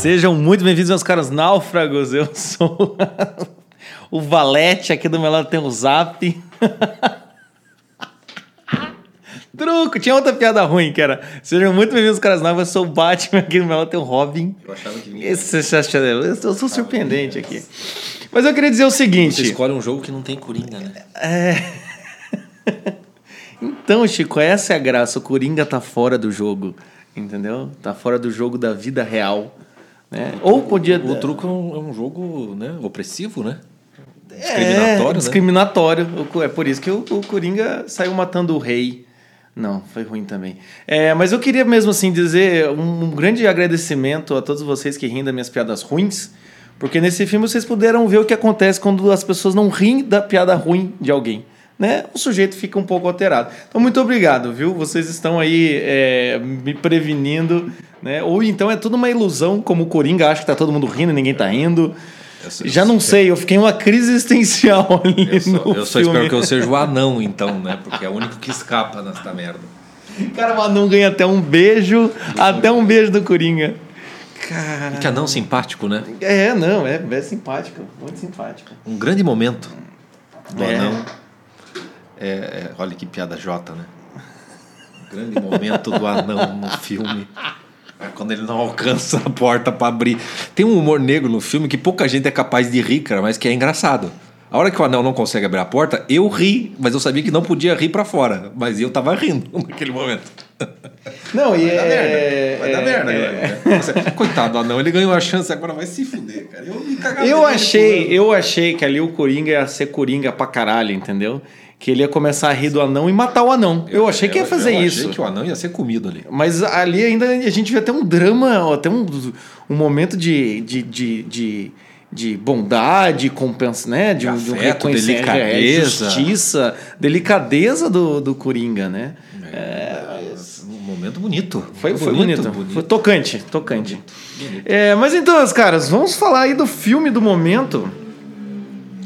Sejam muito bem-vindos, meus caros náufragos. Eu sou o Valete, aqui do meu lado tem o Zap. Truco, tinha outra piada ruim que era. Sejam muito bem-vindos, caras novos. Eu sou o Batman, aqui do meu lado tem o Robin. Eu achava que vinha. Esse, você eu sou surpreendente aqui. Mas eu queria dizer o Você seguinte. escolhe um jogo que não tem Coringa, né? Então, Chico, essa é a graça. O Coringa tá fora do jogo, entendeu? Tá fora do jogo da vida real. Né? Ou podia. O truco é um, é um jogo né, opressivo, né? É, Discriminatório, né? discriminatório. O co- É por isso que o, o Coringa saiu matando o rei. Não, foi ruim também. É, mas eu queria mesmo assim dizer um, um grande agradecimento a todos vocês que riem das minhas piadas ruins, porque nesse filme vocês puderam ver o que acontece quando as pessoas não riem da piada ruim de alguém. Né? O sujeito fica um pouco alterado. Então, muito obrigado, viu? Vocês estão aí é, me prevenindo, né? Ou então é tudo uma ilusão, como o Coringa acha que tá todo mundo rindo ninguém tá rindo. Já não sei, eu fiquei em uma crise existencial ali Eu só, eu só espero que eu seja o anão, então, né? Porque é o único que escapa nesta merda. Cara, o anão ganha até um beijo, até um beijo do Coringa. Cara... Que anão simpático, né? É, não, é, é simpático, muito simpático. Um grande momento do É. anão. É, é, olha que piada Jota, né? Um grande momento do anão no filme. É quando ele não alcança a porta pra abrir. Tem um humor negro no filme que pouca gente é capaz de rir, cara, mas que é engraçado. A hora que o anão não consegue abrir a porta, eu ri, mas eu sabia que não podia rir pra fora. Mas eu tava rindo naquele momento. Não, e Vai dar é... merda. Vai dar é- merda, é- galera. Nossa, Coitado do anão, ele ganhou a chance, agora vai se fuder, cara. Eu me Eu achei, eu achei que ali o Coringa ia ser Coringa pra caralho, entendeu? Que ele ia começar a rir do anão e matar o anão. Eu, achei que ia fazer eu isso. achei que o anão ia ser comido ali. Mas ali ainda a gente vê até um drama, até um, um momento de, de, de, de, de bondade, compensa, né? De, um- de um afeto, reconhecimento, é, delicadeza. justiça, delicadeza do, do Coringa, né? Um momento bonito. Foi, foi bonito, Foi tocante, tocante. É, mas então, caras, vamos falar aí do filme do momento.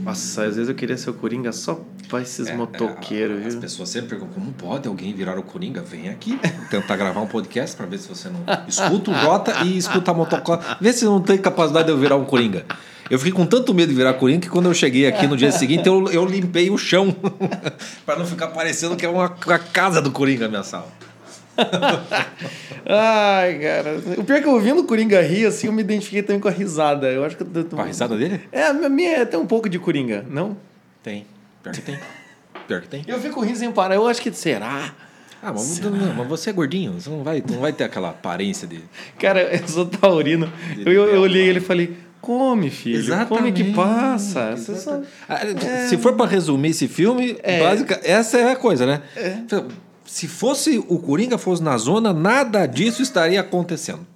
Nossa, às vezes eu queria ser o Coringa só pra esses motoqueiros, As viu? pessoas sempre perguntam como pode alguém virar o Coringa? Vem aqui tentar gravar um podcast pra ver se você não escuta o Jota e escuta a motocicleta. Vê se não tem capacidade de eu virar um Coringa. Eu fiquei com tanto medo de virar Coringa que quando eu cheguei aqui no dia seguinte eu, eu limpei o chão pra não ficar parecendo que é uma, a casa do Coringa a minha sala. Ai, cara. O pior é que eu ouvindo o Coringa rir, assim, eu me identifiquei também com a risada. Eu acho que eu. Com a risada dele? É, a minha tem um pouco de Coringa, não? Tem. Pior que tem. Pior que tem. Eu fico rindo sem parar. Eu acho que será? Ah, mas, não, mas você é gordinho, você não vai, não vai ter aquela aparência de. Cara, eu sou taurino. Eu, eu, eu olhei ele e falei, come, filho. Come que passa. Só- Ah, Se for pra resumir esse filme, É. básica, essa é a coisa, né? Se fosse o Coringa fosse na zona, nada disso estaria acontecendo.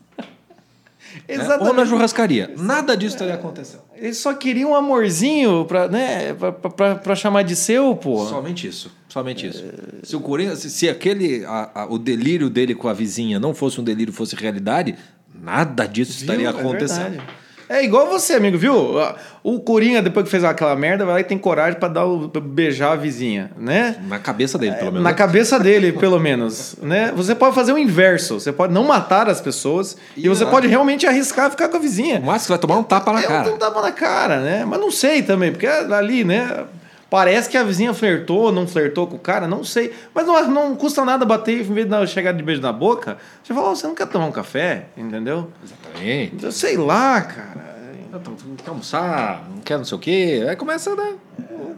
né? Ou na churrascaria. Nada disso estaria acontecendo. Ele só queria um amorzinho pra, né, pra, pra, pra chamar de seu, pô. Somente isso. Somente isso. Se o Coringa, se, se aquele, a- a- o delírio dele com a vizinha não fosse um delírio, fosse realidade, nada disso estaria Viu? É acontecendo. verdade. É igual você, amigo, viu? O Coringa, depois que fez aquela merda, vai lá e tem coragem pra dar o, pra beijar a vizinha, né? Na cabeça dele, pelo menos. Na cabeça dele, pelo menos, né? Você pode fazer o inverso. Você pode não matar as pessoas e, E você pode realmente arriscar ficar com a vizinha. Máximo que vai tomar um tapa na É, cara. um tapa na cara, né? Mas não sei também, porque ali, né? Parece que a vizinha flertou, não flertou com o cara, não sei. Mas não, não custa nada bater, em vez de chegar de beijo na boca, você fala, "Ó, você não quer tomar um café? Entendeu? Exatamente. Eu sei lá, cara. Tu Quer almoçar, não quer não sei o quê. Aí começa né,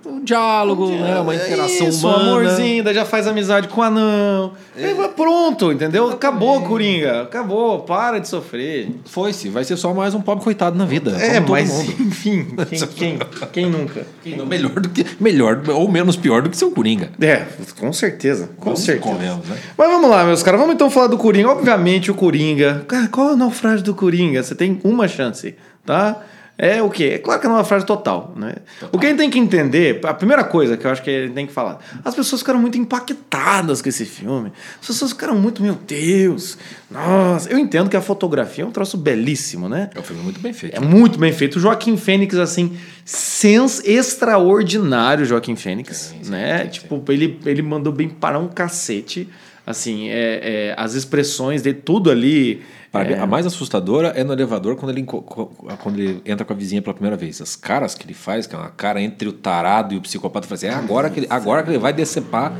um diálogo, né, uma interação Isso, humana. um amorzinho, daí já faz amizade com o anão. Aí vai pronto, entendeu? Acabou, Coringa. Acabou, para de sofrer. Foi-se, vai ser só mais um pobre coitado na vida. É, como todo mas mundo. enfim, quem, quem, quem nunca? Não, melhor do que. Melhor ou menos pior do que seu Coringa. É, com certeza, com Vamos certeza. convenhamos, né? Mas vamos lá, meus caras, vamos então falar do Coringa. Obviamente, o Coringa. Cara, qual é o naufrágio do Coringa? Você tem uma chance, tá? É o quê? É claro que é uma frase total, né? O que a gente tem que entender, a primeira coisa que eu acho que a gente tem que falar, as pessoas ficaram muito impactadas com esse filme. As pessoas ficaram muito, meu Deus, nossa. Eu entendo que a fotografia é um troço belíssimo, né? É um filme muito bem feito. É muito bem feito. O Joaquim Fênix, assim, sens extraordinário, Joaquim Fênix, sim, né? tipo, Ele, ele mandou bem parar um cacete Assim, é, é, as expressões de tudo ali. Mim, é, A mais assustadora é no elevador quando ele, quando ele entra com a vizinha pela primeira vez. As caras que ele faz, que é uma cara entre o tarado e o psicopata, fala assim, é agora que ele, agora que ele vai decepar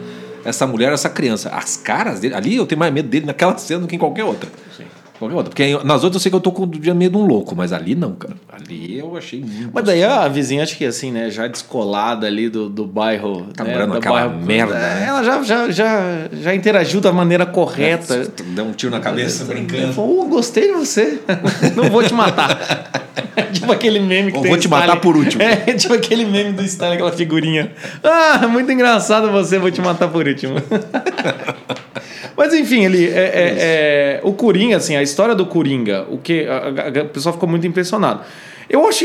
essa mulher, essa criança. As caras dele, ali eu tenho mais medo dele naquela cena do que em qualquer outra. Outra. Porque nas outras eu sei que eu tô com de medo de um louco, mas ali não, cara. Ali eu achei muito. Mas daí a vizinha, acho que assim, né? Já descolada ali do, do bairro. Tá né, morando do naquela bairro- merda, É, né? Ela já, já, já, já interagiu da maneira correta. Deu um tiro na cabeça brincando. Falou, "Oh, gostei de você. Não vou te matar. tipo aquele meme que Ou tem vou o te matar Stalin. por último. É, tipo aquele meme do Stalin, aquela figurinha. Ah, muito engraçado você, vou te matar por último. Mas enfim, ele é, é- é- o Coringa, assim, a história do Coringa, o que a, a- a- o pessoal ficou muito impressionado. Eu acho,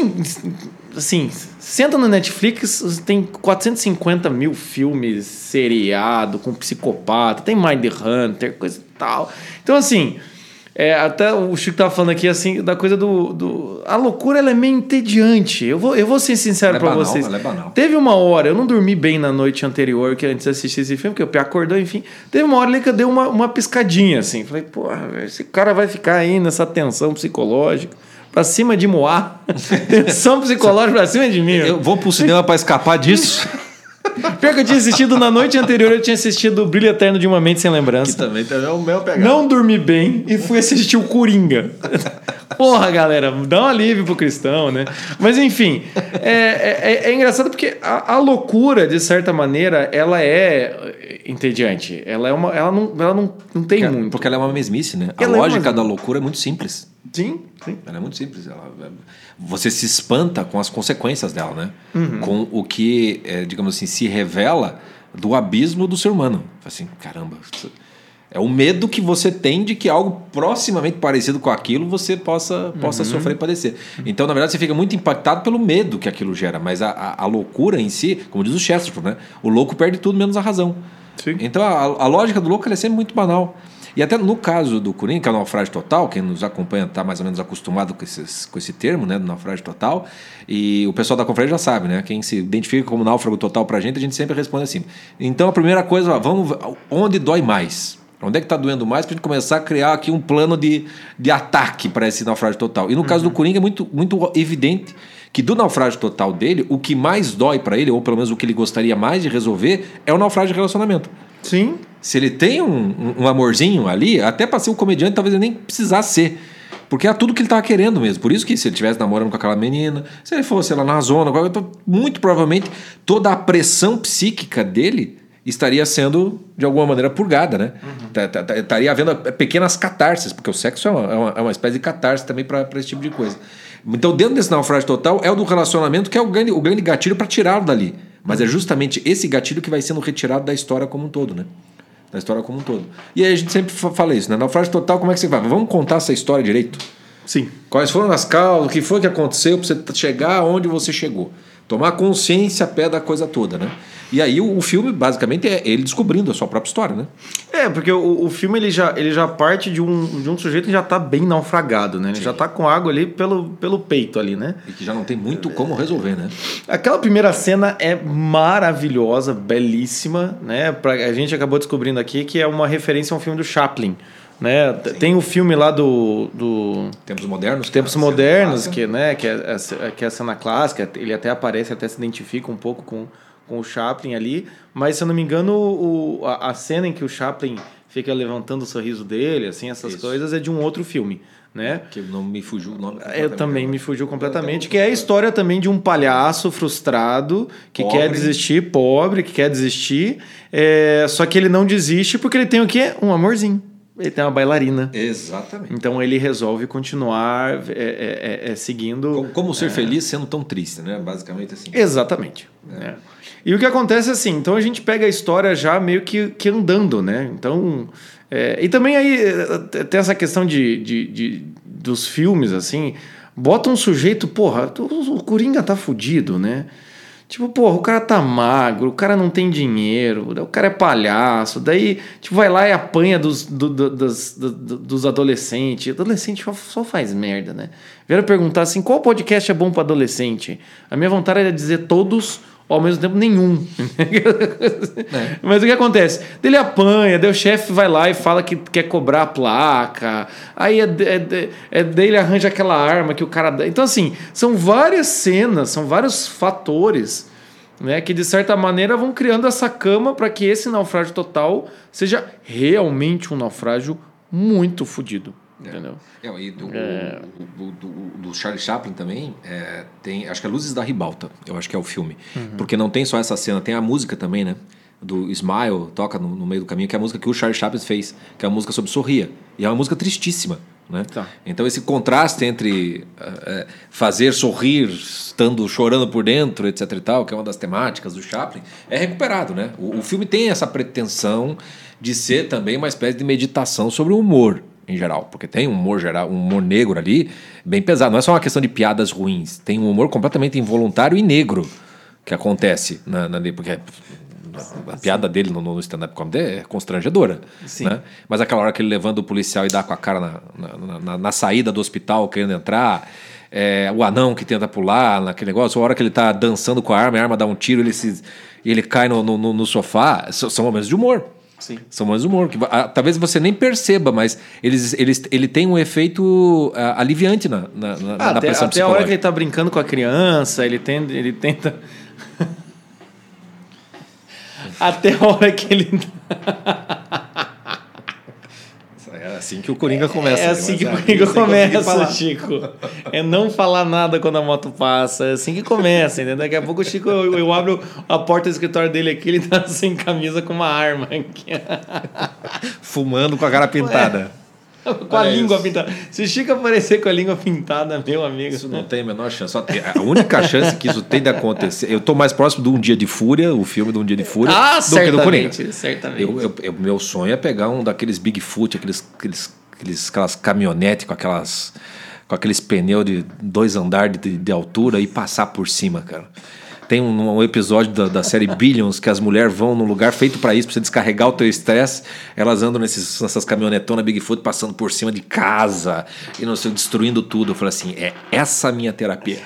assim, senta no Netflix, tem 450 mil filmes seriado com psicopata, tem Mind Hunter, coisa e tal. Então, assim, é, até o Chico tava falando aqui, assim, da coisa do... do a loucura, ela é meio entediante. Eu vou, eu vou ser sincero é banal, vocês. é banal. Teve uma hora, eu não dormi bem na noite anterior, que antes de assistir esse filme, porque o Pé acordou, enfim. Teve uma hora ali que eu dei uma, uma piscadinha, assim. Falei, porra, esse cara vai ficar aí nessa tensão psicológica, pra cima de Moá. tensão psicológica pra cima de mim. Eu vou pro cinema pra escapar disso. Pior que eu tinha assistido na noite anterior, eu tinha assistido O Brilho Eterno de uma Mente Sem Lembrança. também é o meu pegado. Não dormi bem e fui assistir o Coringa. Porra, galera, dá um alívio pro cristão, né? Mas enfim, é, é, é engraçado porque a, a loucura, de certa maneira, ela é entediante. Ela, é uma, ela, não, ela não, não tem Porque, muito. porque ela é uma mesmice, né? A Ela é uma lógica da loucura é muito simples. Sim, sim. Ela é muito simples. Ela, você se espanta com as consequências dela, né? Uhum. Com o que, é, digamos assim, se revela do abismo do ser humano. Assim, caramba. isso- É o medo que você tem de que algo proximamente parecido com aquilo você possa, possa Uhum. sofrer e padecer. Então, na verdade, você fica muito impactado pelo medo que aquilo gera. Mas a, a, a loucura em si, como diz o Chesterton, né? O louco perde tudo menos a razão. Sim. Então a, a lógica do louco é sempre muito banal. E até no caso do Coringa, que é o naufrágio total, quem nos acompanha está mais ou menos acostumado com, esses, com esse termo, né, do naufrágio total. E o pessoal da conferência já sabe, né? Quem se identifica como náufrago total para a gente, a gente sempre responde assim. Então a primeira coisa, ó, vamos onde dói mais. Onde é que está doendo mais para a gente começar a criar aqui um plano de, de ataque para esse naufrágio total? E no caso do Coringa é muito, muito evidente que do naufrágio total dele, o que mais dói para ele, ou pelo menos o que ele gostaria mais de resolver, é o naufrágio de relacionamento. Sim. Se ele tem um, um- amorzinho ali, até para ser um comediante, talvez ele nem precisasse ser. Porque é tudo que ele tava querendo mesmo. Por isso que se ele estivesse namorando com aquela menina, se ele fosse lá na zona, muito provavelmente toda a pressão psíquica dele estaria sendo, de alguma maneira, purgada, né? Tá- tá- tá- Estaria havendo pequenas catarses, porque o sexo é uma, é uma, é uma espécie de catarse também para esse tipo de coisa. Então, dentro desse naufrágio total, é o do relacionamento que é o grande, o grande gatilho para tirá-lo dali. Mas é justamente esse gatilho que vai sendo retirado da história como um todo, né? Da história como um todo. E aí a gente sempre fa- fala isso, né? Naufrágio total, como é que você vai? Vamos contar essa história direito? Sim. Quais foram as causas? O que foi que aconteceu para você chegar onde você chegou? Tomar consciência a pé da coisa toda, né? E aí o, o filme, basicamente, é ele descobrindo a sua própria história, né? É, porque o, o filme ele já, ele já parte de um, de um sujeito que já tá bem naufragado, né? Ele já tá com água ali pelo, pelo peito ali, né? E que já não tem muito como resolver, né? Aquela primeira cena é maravilhosa, belíssima, né? Pra, a gente acabou descobrindo aqui que é uma referência a um filme do Chaplin, né? Tem o filme lá do, do Tempos modernos. Tempos que é Modernos, que, né, que, é, que é a cena clássica, ele até aparece, até se identifica um pouco com, com o Chaplin ali, mas se eu não me engano, o, a, a cena em que o Chaplin fica levantando o sorriso dele, assim, essas Isso. coisas, é de um outro filme, né? Que não me fugiu o nome. Eu também me fugiu completamente, que é a história também de um palhaço frustrado que Pobre. quer desistir, pobre, que quer desistir, é, só que ele não desiste porque ele tem o quê? Um amorzinho. Ele tem uma bailarina. Exatamente. Então ele resolve continuar é, é, é, é, seguindo. Como, como ser feliz sendo tão triste, né? Basicamente assim. Exatamente. né? E o que acontece é assim, então a gente pega a história já meio que, que andando, né? Então. é, e também aí é, tem essa questão de, de, de- dos filmes, assim. Bota um sujeito, porra, o Coringa tá fudido, né? Tipo, porra, o cara tá magro, o cara não tem dinheiro, o cara é palhaço, daí, tipo, vai lá e apanha dos, do- do- das- do- do- dos adolescentes. Adolescente só, faz merda, né? Vieram perguntar assim: qual podcast é bom pra adolescente? A minha vontade era dizer todos ou ao mesmo tempo nenhum. É. Mas o que acontece? Ele apanha, daí o chefe vai lá e fala que quer cobrar a placa, aí é, é, é, dele arranja aquela arma que o cara dá. Então, assim, são várias cenas, são vários fatores né, que de certa maneira vão criando essa cama para que esse naufrágio total seja realmente um naufrágio muito fodido. É. Entendeu? É, e do, é... do, do, do, Charlie Chaplin também é, tem, acho que é Luzes da Ribalta, eu acho que é o filme. Uhum. Porque não tem só essa cena, tem a música também, né? Do Smile, toca no, no, meio do caminho, que é a música que o Charlie Chaplin fez, que é a música sobre Sorria. E é uma música tristíssima. Né? Tá. Então esse contraste entre uh, fazer sorrir, estando chorando por dentro, etc e tal, que é uma das temáticas do Chaplin, é recuperado, né? O, o filme tem essa pretensão de ser também uma espécie de meditação sobre o humor, em geral, porque tem um humor geral, um humor negro ali bem pesado. Não é só uma questão de piadas ruins, tem um humor completamente involuntário e negro que acontece na, na porque a piada dele no, no stand-up comedy é constrangedora. Sim. Né? Mas aquela hora que ele levanta o policial e dá com a cara na, na, na, na saída do hospital querendo entrar, é, o anão que tenta pular naquele negócio, a hora que ele tá dançando com a arma, a arma dá um tiro ele se, ele cai no, no, no sofá, são momentos de humor. Sim. São mais humor. Que, ah, talvez você nem perceba, mas eles, eles, ele tem um efeito ah, aliviante na, na, na, ah, na até, pressão Até a hora que ele está brincando com a criança, ele, tem, ele tenta. até a hora que ele. É assim que o Coringa começa. É assim que o Coringa começa, Chico. É não falar nada quando a moto passa. É assim que começa, entendeu? Daqui a pouco o Chico, eu, eu abro a porta do escritório dele aqui, ele tá sem camisa com uma arma. Aqui. Fumando com a cara pintada. É. com a língua pintada. Se o Chico aparecer com a língua pintada, meu amigo. Isso não tem a menor chance. A única chance que isso tem de acontecer. Eu estou mais próximo de Um Dia de Fúria, o filme de Um Dia de Fúria, ah, do que do Coringa. Certamente. Eu, eu, eu, meu sonho é pegar um daqueles Bigfoot, aqueles, aqueles, aqueles, aquelas caminhonetes com aquelas. Com aqueles pneus de dois andares de, de altura e passar por cima, cara. Tem um, um episódio da, da, série Billions que as mulheres vão num lugar feito para isso, para você descarregar o teu estresse. Elas andam nesses, nessas caminhonetonas Bigfoot passando por cima de casa e não sei, destruindo tudo. Eu falei assim: é essa minha terapia.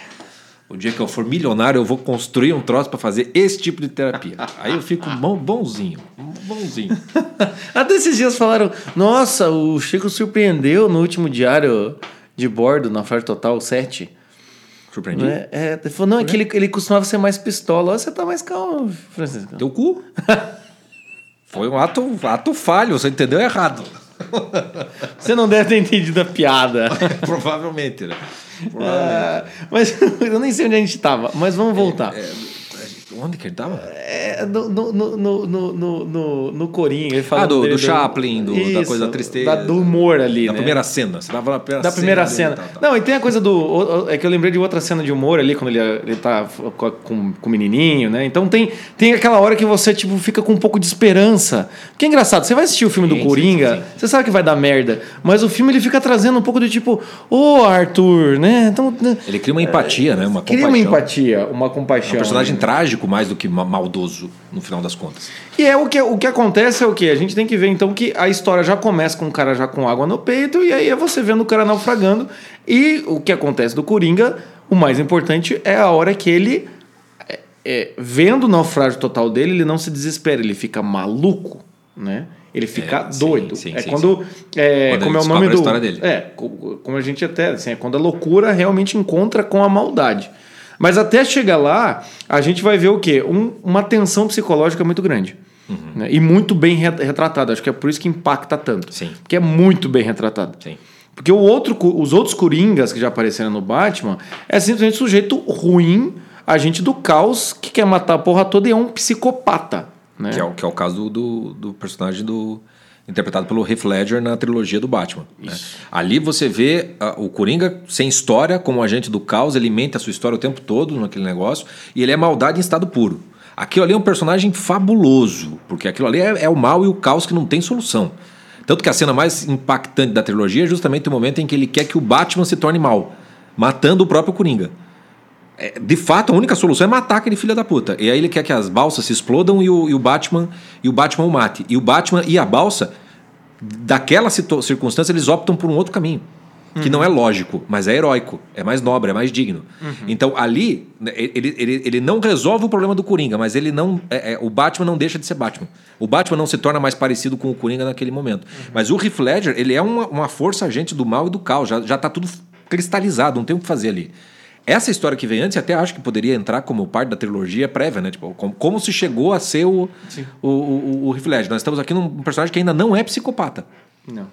O dia que eu for milionário, eu vou construir um troço para fazer esse tipo de terapia. Aí eu fico bom, bonzinho, bonzinho. Até esses dias falaram: Nossa, o Chico surpreendeu no último diário de bordo, na Fire Total 7 Surpreendi? É, é, ele falou, não, é que ele, ele costumava ser mais pistola. Você tá mais calmo, Francisco. Teu cu? Foi um ato, ato falho, você entendeu errado. Você não deve ter entendido a piada. Provavelmente, né? Provavelmente. Ah, mas eu nem sei onde a gente estava, mas vamos voltar. É, é, Onde que ele tava? É, no, no, no, no, no, no, no Coringa. Ele ah, do, do Chaplin, do, isso, da coisa da tristeza. Da, do humor ali, da né? primeira cena. Você tava na primeira da primeira cena. cena. Não, e tem a coisa do... É que eu lembrei de outra cena de humor ali, quando ele, ele tá com, com, o menininho, né? Então tem, tem aquela hora que você, tipo, fica com um pouco de esperança. Porque é engraçado, você vai assistir o filme sim, do Coringa, sim, sim, você sabe que vai dar merda. Mas o filme, ele fica trazendo um pouco de tipo... Ô, oh, Arthur, né? Então... Né? Ele cria uma empatia, é, né? Uma cria compaixão. uma empatia, uma compaixão. É um personagem né? trágico mais do que mal maldoso no final das contas. E é o que, o que acontece é o que? A gente tem que ver então que a história já começa com o cara já com água no peito, e aí é você vendo o cara naufragando. E o que acontece do Coringa, o mais importante é a hora que ele, é, é, vendo o naufrágio total dele, ele não se desespera, ele fica maluco, né? Ele fica é, doido. Sim, sim, é sim, quando. É, quando como é o nome do. Dele. É, como a gente até. Assim, é quando a loucura realmente encontra com a maldade. Mas até chegar lá, a gente vai ver o quê? Um, uma tensão psicológica muito grande. Uhum. Né? E muito bem retratada. Acho que é por isso que impacta tanto. Sim. Porque é muito bem retratado. Sim. Porque o outro, os outros Coringas que já apareceram no Batman é simplesmente sujeito ruim, agente do caos, que quer matar a porra toda e é um psicopata. Né? Que, é o, que é o caso do, do personagem do, interpretado pelo Heath Ledger na trilogia do Batman. Né? Ali você vê uh, o Coringa sem história, como agente do caos, ele mente a sua história o tempo todo naquele negócio, e ele é maldade em estado puro. Aquilo ali é um personagem fabuloso, porque aquilo ali é, é o mal e o caos que não tem solução. Tanto que a cena mais impactante da trilogia é justamente o momento em que ele quer que o Batman se torne mal, matando o próprio Coringa. É, de fato, a única solução é matar aquele filho da puta. E aí ele quer que as balsas se explodam e o, e o Batman e o Batman o mate. E o Batman e a balsa, daquela circunstância, eles optam por um outro caminho. que não é lógico, mas é heróico, é mais nobre, é mais digno. Então ali né, ele, ele, ele não resolve o problema do Coringa, mas ele não é, é, o Batman não deixa de ser Batman. O Batman não se torna mais parecido com o Coringa naquele momento. Mas o Heath Ledger ele é uma, uma força agente do mal e do caos. Já já está tudo cristalizado, não tem o que fazer ali. Essa história que vem antes, até acho que poderia entrar como parte da trilogia prévia, né? Tipo, como, como se chegou a ser o, o, o, o Ledger. Nós estamos aqui num personagem que ainda não é psicopata. Não.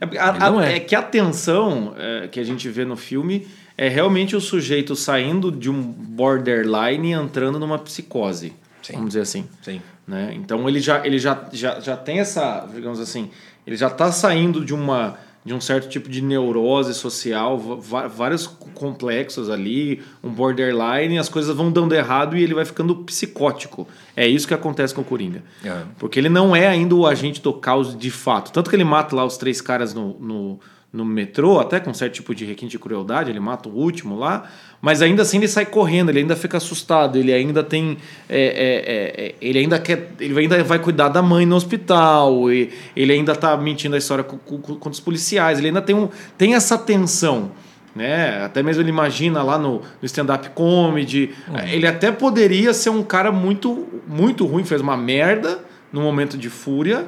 É, a- não é. é que a tensão é, que a gente vê no filme é realmente o sujeito saindo de um borderline e entrando numa psicose. Sim. Vamos dizer assim. Sim. né? Então ele já, ele já, já, já tem essa, digamos assim, ele já está saindo de uma de um certo tipo de neurose social, vários complexos ali, um borderline, as coisas vão dando errado e ele vai ficando psicótico. É isso que acontece com o Coringa. É. Porque ele não é ainda o agente do caos de fato. Tanto que ele mata lá os três caras no, no, no metrô, até com certo tipo de requinte de crueldade, ele mata o último lá, mas ainda assim ele sai correndo, ele ainda fica assustado, ele ainda tem. é, é, é, é, ele ainda quer. Ele ainda vai cuidar da mãe no hospital, ele ainda tá mentindo a história com, com, com os policiais, ele ainda tem, um, tem essa tensão. Né? Até mesmo ele imagina lá no, no stand-up comedy. Ele até poderia ser um cara muito, muito ruim, fez uma merda no momento de fúria,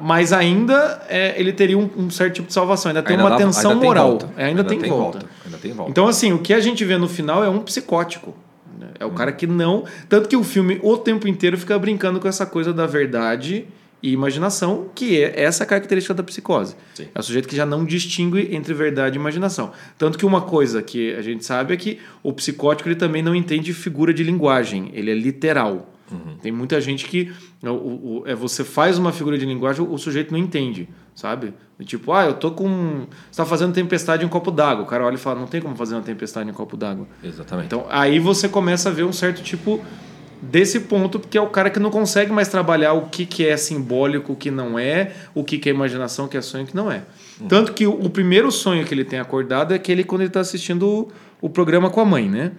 mas ainda é, ele teria um, um certo tipo de salvação. Ainda tem Ainda uma dá- tensão ainda tem moral. volta. É, ainda, tem, volta. Ainda tem volta. Então, assim, o que a gente vê no final é um psicótico. né? É o cara que não. Tanto que o filme o tempo inteiro fica brincando com essa coisa da verdade e imaginação, que é essa característica da psicose. Sim. É o sujeito que já não distingue entre verdade e imaginação. Tanto que uma coisa que a gente sabe é que o psicótico ele também não entende figura de linguagem, ele é literal. Tem muita gente que o, o- é, você faz uma figura de linguagem, o, o sujeito não entende, sabe? Tipo, ah, eu tô com. Você tá fazendo tempestade em um copo d'água. O cara olha e fala, não tem como fazer uma tempestade em um copo d'água. Exatamente. Então aí você começa a ver um certo tipo desse ponto, porque é o cara que não consegue mais trabalhar o que, que é simbólico, o que não é, o que, que é imaginação, o que é sonho, o que não é. Tanto que o, o primeiro sonho que ele tem acordado é aquele quando ele está assistindo o, o programa com a mãe, né?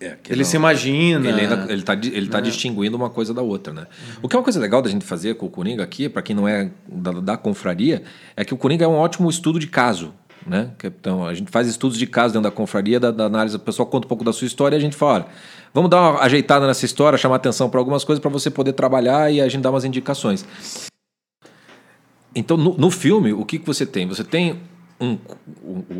É, Ele não- se imagina. Ele, ainda, ele tá, ele tá distinguindo uma coisa da outra, né? O que é uma coisa legal da gente fazer com o Coringa aqui, para quem não é da, da confraria, é que o Coringa é um ótimo estudo de caso, né? Então, a gente faz estudos de caso dentro da confraria, da, da análise, o pessoal conta um pouco da sua história e a gente fala, olha, vamos dar uma ajeitada nessa história, chamar atenção para algumas coisas para você poder trabalhar e a gente dá umas indicações. Então, no, no filme, o que, que você tem? Você tem um,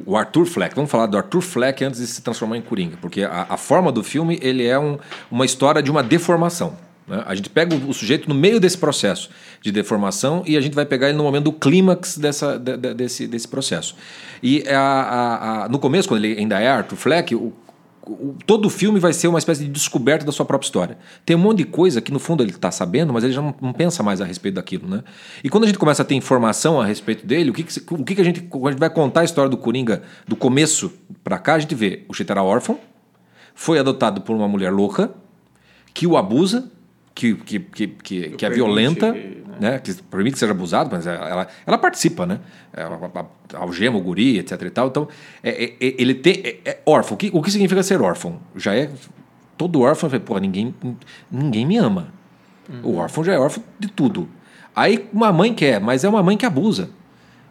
o, Arthur Fleck. Vamos falar do Arthur Fleck antes de se transformar em Coringa, porque a, a forma do filme ele é um, uma história de uma deformação. né? A gente pega o, o sujeito no meio desse processo de deformação e a gente vai pegar ele no momento do clímax dessa, de- de- desse, desse processo. E a, a- no começo, quando ele ainda é Arthur Fleck, o- todo o filme vai ser uma espécie de descoberta da sua própria história. Tem um monte de coisa que no fundo ele está sabendo, mas ele já não, não pensa mais a respeito daquilo, né? E quando a gente começa a ter informação a respeito dele, o que, que, o que, que a gente a gente vai contar a história do Coringa do começo para cá, a gente vê o Cheetah era órfão, foi adotado por uma mulher louca que o abusa, que, que, que, que, que é violenta, que, né? que permite que seja abusado, mas ela, ela participa, né? Ela, ela algema o guri, etc e tal. Então, é, é- é- ele tem, é, é órfão. O que, o que significa ser órfão? Já é... Todo órfão, pô, ninguém, ninguém me ama. O órfão já é órfão de tudo. Aí uma mãe quer, mas é uma mãe que abusa.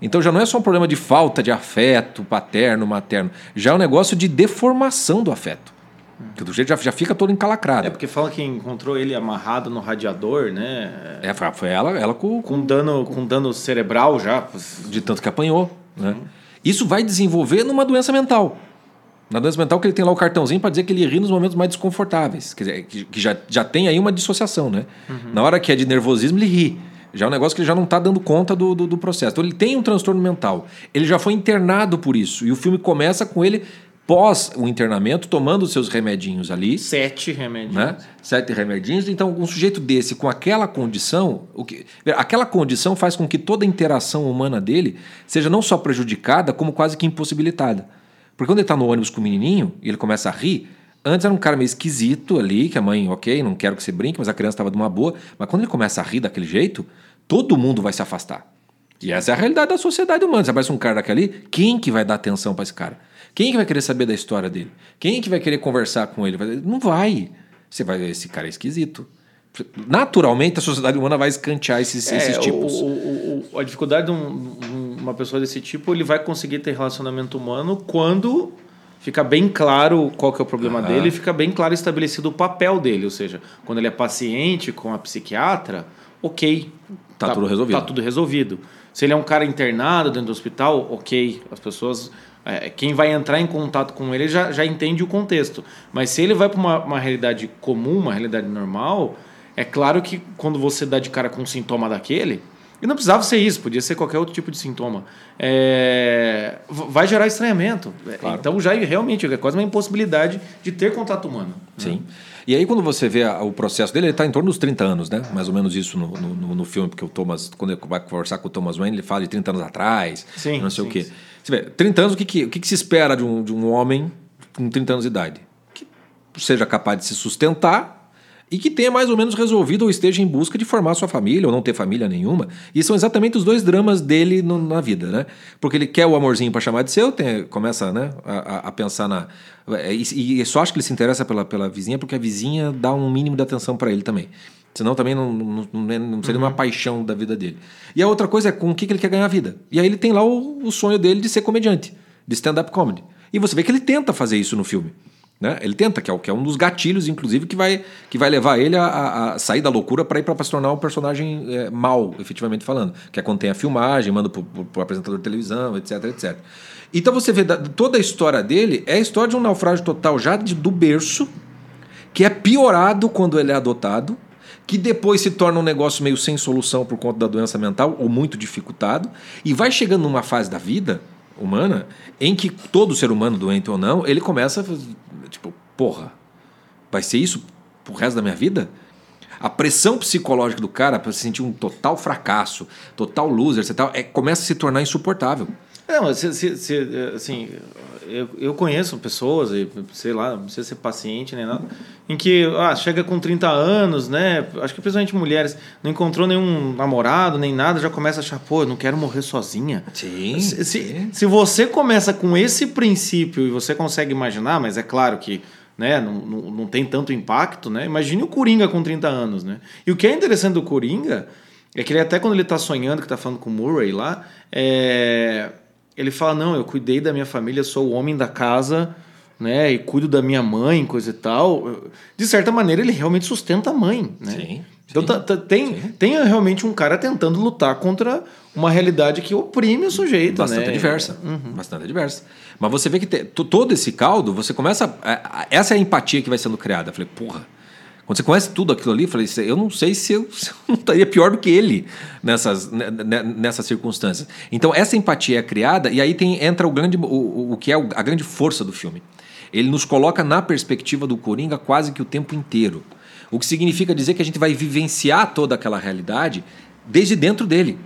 Então já não é só um problema de falta de afeto paterno, materno. Já é um negócio de deformação do afeto. Que do jeito já, já fica todo encalacrado. É porque fala que encontrou ele amarrado no radiador, né? É, foi ela, ela com, Com dano, com dano cerebral já. de tanto que apanhou. Né? Isso vai desenvolver numa doença mental. Na doença mental que ele tem lá o cartãozinho para dizer que ele ri nos momentos mais desconfortáveis. Quer dizer, que, que já, já tem aí uma dissociação, né? Na hora que é de nervosismo, ele ri. Já é um negócio que ele já não está dando conta do, do, do processo. Então ele tem um transtorno mental. Ele já foi internado por isso. E o filme começa com ele, pós o internamento, tomando os seus remedinhos ali Sete remédios. né? Sete remedinhos. Então, um sujeito desse com aquela condição, o que, aquela condição faz com que toda a interação humana dele seja não só prejudicada, como quase que impossibilitada. Porque quando ele está no ônibus com o menininho e ele começa a rir, antes era um cara meio esquisito ali, que a mãe, ok, não quero que você brinque, mas a criança estava de uma boa. Mas quando ele começa a rir daquele jeito, todo mundo vai se afastar. E essa é a realidade da sociedade humana. Você aparece um cara daquele, quem que vai dar atenção para esse cara? Quem que vai querer saber da história dele? Quem que vai querer conversar com ele? Não vai. Você vai ver, esse cara é esquisito. Naturalmente, a sociedade humana vai escantear esses, esses É, tipos. o- o- o- a dificuldade de um- um- uma pessoa desse tipo ele vai conseguir ter relacionamento humano quando fica bem claro qual que é o problema Aham. dele e fica bem claro estabelecido o papel dele. Ou seja, quando ele é paciente com a psiquiatra, ok. Tá tudo resolvido. Tá tudo resolvido. Se ele é um cara internado dentro do hospital, ok. As pessoas. É, quem vai entrar em contato com ele já, já entende o contexto. Mas se ele vai para uma, uma realidade comum, uma realidade normal, é claro que quando você dá de cara com um sintoma daquele. E não precisava ser isso, podia ser qualquer outro tipo de sintoma. É, vai gerar estranhamento. É, Claro. Então já é realmente é quase uma impossibilidade de ter contato humano. Sim. E aí, quando você vê o processo dele, ele está em torno dos 30 anos, né? Mais ou menos isso no, no, no- no filme, porque o Thomas, quando ele vai conversar com o Thomas Wayne, ele fala de 30 anos atrás, Sim, não sei sim, o quê. sim. Você vê, 30 anos, o que, que, o que, que se espera de um, de um homem com 30 anos de idade? Que seja capaz de se sustentar e que tenha mais ou menos resolvido ou esteja em busca de formar sua família ou não ter família nenhuma. E são exatamente os dois dramas dele no- na vida, né? Porque ele quer o amorzinho para chamar de seu, tem- começa né, a, a- pensar na. é, E, e só acha que ele se interessa pela, pela vizinha porque a vizinha dá um mínimo de atenção para ele também. Senão também não, não, não, é- não seria uma paixão da vida dele. E a outra coisa é com o que, que ele quer ganhar a vida. E aí ele tem lá o, o sonho dele de ser comediante, de stand-up comedy. E você vê que ele tenta fazer isso no filme. Né? Ele tenta, que é, que é um dos gatilhos, inclusive, que vai, que vai levar ele a, a- a sair da loucura para ir para se tornar um personagem é, mal, efetivamente falando. Que é quando tem a filmagem, manda para o apresentador de televisão, etc, etc. Então você vê da- toda a história dele é a história de um naufrágio total já de- do berço, que é piorado quando ele é adotado, que depois se torna um negócio meio sem solução por conta da doença mental ou muito dificultado, e vai chegando numa fase da vida humana em que todo ser humano, doente ou não, ele começa tipo, porra, vai ser isso pro resto da minha vida? A pressão psicológica do cara para se sentir um total fracasso, total loser, etc., é, começa a se tornar insuportável. Não, se, se, se, assim, eu, eu conheço pessoas, sei lá, não precisa ser paciente nem nada, em que ah, chega com 30 anos, né? Acho que principalmente mulheres, não encontrou nenhum namorado, nem nada, já começa a achar, pô, eu não quero morrer sozinha. Sim. Se, se, se você começa com esse princípio e você consegue imaginar, mas é claro que né, não, não, não tem tanto impacto, né? Imagine o Coringa com 30 anos, né? E o que é interessante do Coringa é que ele até quando ele tá sonhando, que tá falando com o Murray lá, é... ele fala, não, eu cuidei da minha família, sou o homem da casa, né? E cuido da minha mãe, coisa e tal. De certa maneira, ele realmente sustenta a mãe, né? Sim, Então sim, tá- tá- tem, tem realmente um cara tentando lutar contra uma realidade que oprime o sujeito, Bastante né? diversa. Bastante diversa. Mas você vê que te- to- todo esse caldo, você começa. a- a- essa é a empatia que vai sendo criada. Eu falei, porra. Quando você conhece tudo aquilo ali, eu falei, eu não sei se eu, se eu não estaria pior do que ele nessas, ne- ne- nessas circunstâncias. Então, essa empatia é criada, e aí tem, entra o, grande, o, o- que é a grande força do filme. Ele nos coloca na perspectiva do Coringa quase que o tempo inteiro. O que significa dizer que a gente vai vivenciar toda aquela realidade desde dentro dele.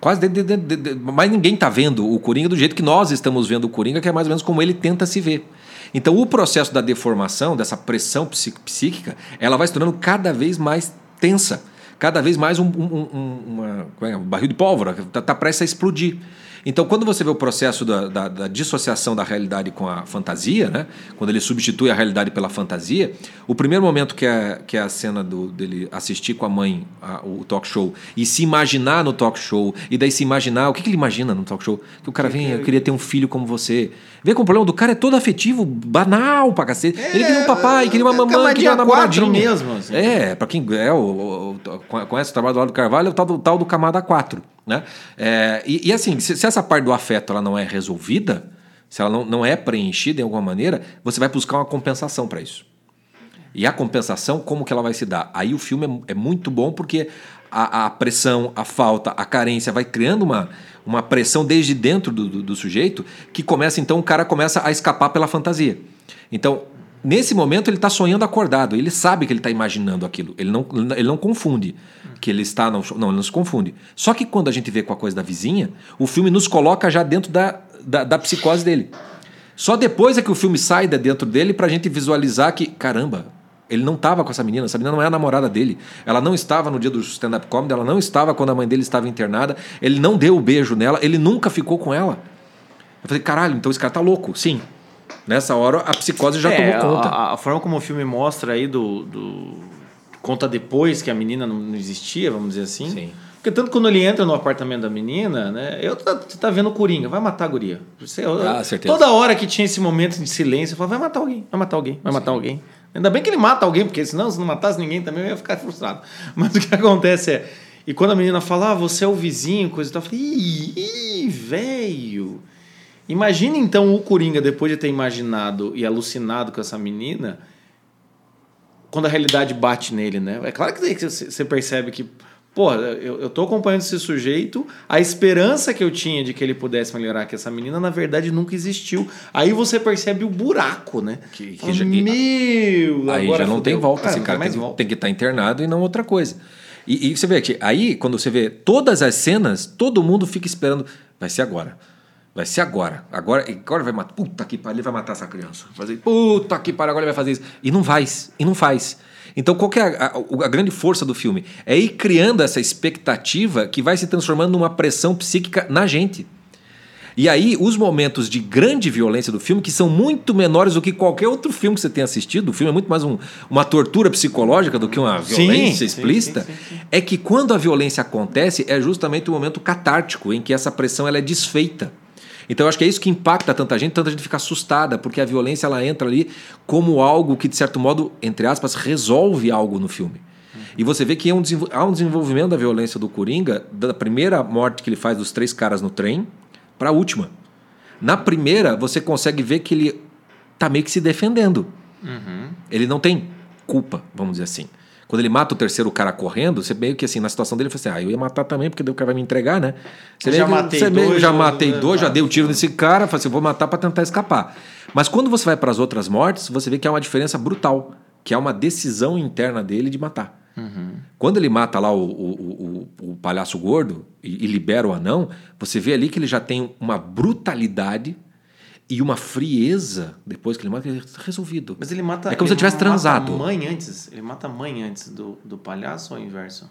Quase de, de- de- de- de- mas ninguém está vendo o Coringa do jeito que nós estamos vendo o Coringa, que é mais ou menos como ele tenta se ver. Então, o processo da deformação, dessa pressão psí- psíquica, ela vai se tornando cada vez mais tensa, cada vez mais um, um- um- uma, é? um barril de pólvora, está tá prestes a explodir. Então, quando você vê o processo da, da- da dissociação da realidade com a fantasia, né? quando ele substitui a realidade pela fantasia, o primeiro momento que é, que é a cena do, dele assistir com a mãe a- o talk show e se imaginar no talk show, e daí se imaginar, o que, que ele imagina no talk show? Que o cara vem, eu queria ter um filho como você. Vê como o problema do cara é todo afetivo, banal pra cacete. ele queria um papai, queria uma é mamãe, queria uma namoradinha. mesmo, assim. É, pra quem é, o, o- o- conhece o trabalho do Lado do Carvalho, é o tal do, tal do camada 4. Né? É, e, e assim, se, se essa parte do afeto ela não é resolvida, se ela não, não é preenchida em alguma maneira, você vai buscar uma compensação para isso. E a compensação, como que ela vai se dar? Aí o filme é, é muito bom porque a, a pressão, a falta, a carência vai criando uma, uma pressão desde dentro do, do, do sujeito que começa, então, o cara começa a escapar pela fantasia. Então, nesse momento, ele está sonhando acordado, ele sabe que ele está imaginando aquilo, ele não, ele não confunde que ele está. No, não, ele não se confunde. Só que quando a gente vê com a coisa da vizinha, o filme nos coloca já dentro da, da, da psicose dele. Só depois é que o filme sai de dentro dele pra gente visualizar que, caramba, ele não estava com essa menina, essa menina não é a namorada dele. Ela não estava no dia do stand-up comedy, ela não estava quando a mãe dele estava internada, ele não deu o beijo nela, ele nunca ficou com ela. Eu falei, caralho, então esse cara tá louco. Sim. Nessa hora a psicose já É, tomou conta. A, a forma como o filme mostra aí do, do- conta depois que a menina não, existia, vamos dizer assim. Sim. Porque tanto quando ele entra no apartamento da menina, né? Eu tá, você tá vendo o Coringa, vai matar a guria. Você, Ah, certeza. Toda hora que tinha esse momento de silêncio, eu falava, vai matar alguém, vai matar alguém, vai matar alguém. Ainda bem que ele mata alguém, porque senão, se não matasse ninguém também, eu ia ficar frustrado. Mas o que acontece é. E quando a menina fala, ah, você é o vizinho, coisa e tal, eu falei, ih, velho. Imagina então o Coringa, depois de ter imaginado e alucinado com essa menina, quando a realidade bate nele, né? É claro que você percebe que, pô, eu, eu tô acompanhando esse sujeito, a esperança que eu tinha de que ele pudesse melhorar que essa menina, na verdade, nunca existiu. Aí você percebe o buraco, né? Que- que Fala, já- Meu! Aí já não tem fudeu. volta. Ah, Esse cara tem tem, volta. tem que estar internado e não outra coisa. E, e você vê que aí, quando você vê todas as cenas, todo mundo fica esperando. Vai ser agora. Vai ser agora. Agora, agora vai matar. Puta que pariu, ele vai matar essa criança. Fazer, Puta que pariu, agora ele vai fazer isso. E não faz. E não faz. Então, qual é a, a- a grande força do filme? É ir criando essa expectativa que vai se transformando numa pressão psíquica na gente. E aí, os momentos de grande violência do filme, que são muito menores do que qualquer outro filme que você tenha assistido, o filme é muito mais um- uma tortura psicológica do que uma violência sim, explícita, sim, sim, é que quando a violência acontece, é justamente o momento catártico em que essa pressão ela é desfeita. Então eu acho que é isso que impacta tanta gente, tanta gente fica assustada, porque a violência ela entra ali como algo que, de certo modo, entre aspas, resolve algo no filme. E você vê que há um, desenvol- há um desenvolvimento da violência do Coringa, da primeira morte que ele faz dos três caras no trem, para a última. Na primeira, você consegue ver que ele tá meio que se defendendo. Ele não tem culpa, vamos dizer assim. Quando ele mata o terceiro cara correndo, você meio que assim, na situação dele, você fala assim, ah, eu ia matar também, porque o cara vai me entregar, né? Você Já meio matei você meio- dois, já eu- matei dois, já eu- dei o tiro nesse cara, falei assim, vou matar para tentar escapar. Mas quando você vai para as outras mortes, você vê que há uma diferença brutal, que é uma decisão interna dele de matar. Quando ele mata lá o, o, o, o palhaço gordo e, e libera o anão, você vê ali que ele já tem uma brutalidade e uma frieza depois que ele mata, ele é resolvido. Mas ele mata. É como se ele tivesse mata transado. a mãe antes. Ele mata a mãe antes do, do palhaço ou o inverso?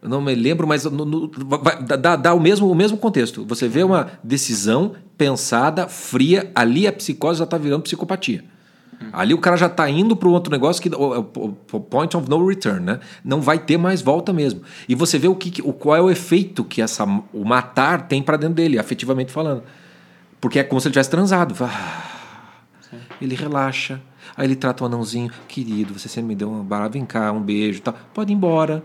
Eu não me lembro, mas no- no- vai- dá, dá- o, mesmo, o mesmo contexto. Você vê uma decisão pensada, fria, ali a psicose já está virando psicopatia. Ali o cara já está indo para um outro negócio que o, point of no return, né? Não vai ter mais volta mesmo. E você vê o que- o qual é o efeito que essa o matar tem para dentro dele, afetivamente falando. Porque é como se ele tivesse transado. Ele relaxa. Aí ele trata o anãozinho, querido, você sempre me deu uma barra, vem cá, um beijo, tá? Pode ir embora.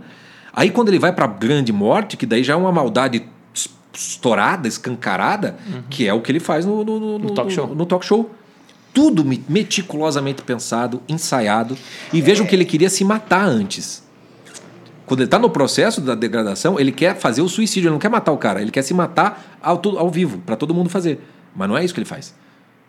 Aí quando ele vai para grande morte, que daí já é uma maldade es- estourada, escancarada, que é o que ele faz no, no, no- no- talk show. no talk show. Tudo me- meticulosamente pensado, ensaiado. E vejam que ele queria se matar antes. Quando ele está no processo da degradação, ele quer fazer o suicídio, ele não quer matar o cara, ele quer se matar ao, ao vivo, para todo mundo fazer. Mas não é isso que ele faz.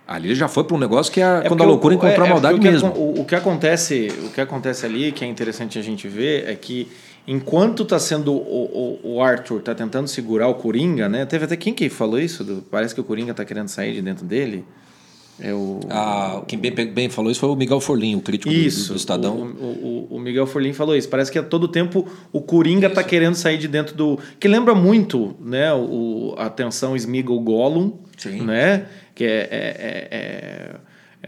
Ali ele já foi para um negócio que é, quando a loucura encontrou é- a é maldade o mesmo. O, o que acontece, o que acontece ali, que é interessante a gente ver, é que enquanto tá sendo o, o, o Arthur tá tentando segurar o Coringa, né? Teve até quem que falou isso? Do- parece que o Coringa tá querendo sair de dentro dele. É o Ah, quem bem, bem falou isso foi o Miguel Forlim, o crítico do- Isso, do, do Estadão. O, o, o Miguel Forlim falou isso. Parece que a todo tempo o Coringa tá querendo sair de dentro do. Que lembra muito, né? O, a tensão Smeagol Gollum. Sim. Né? Que é, é- é- é-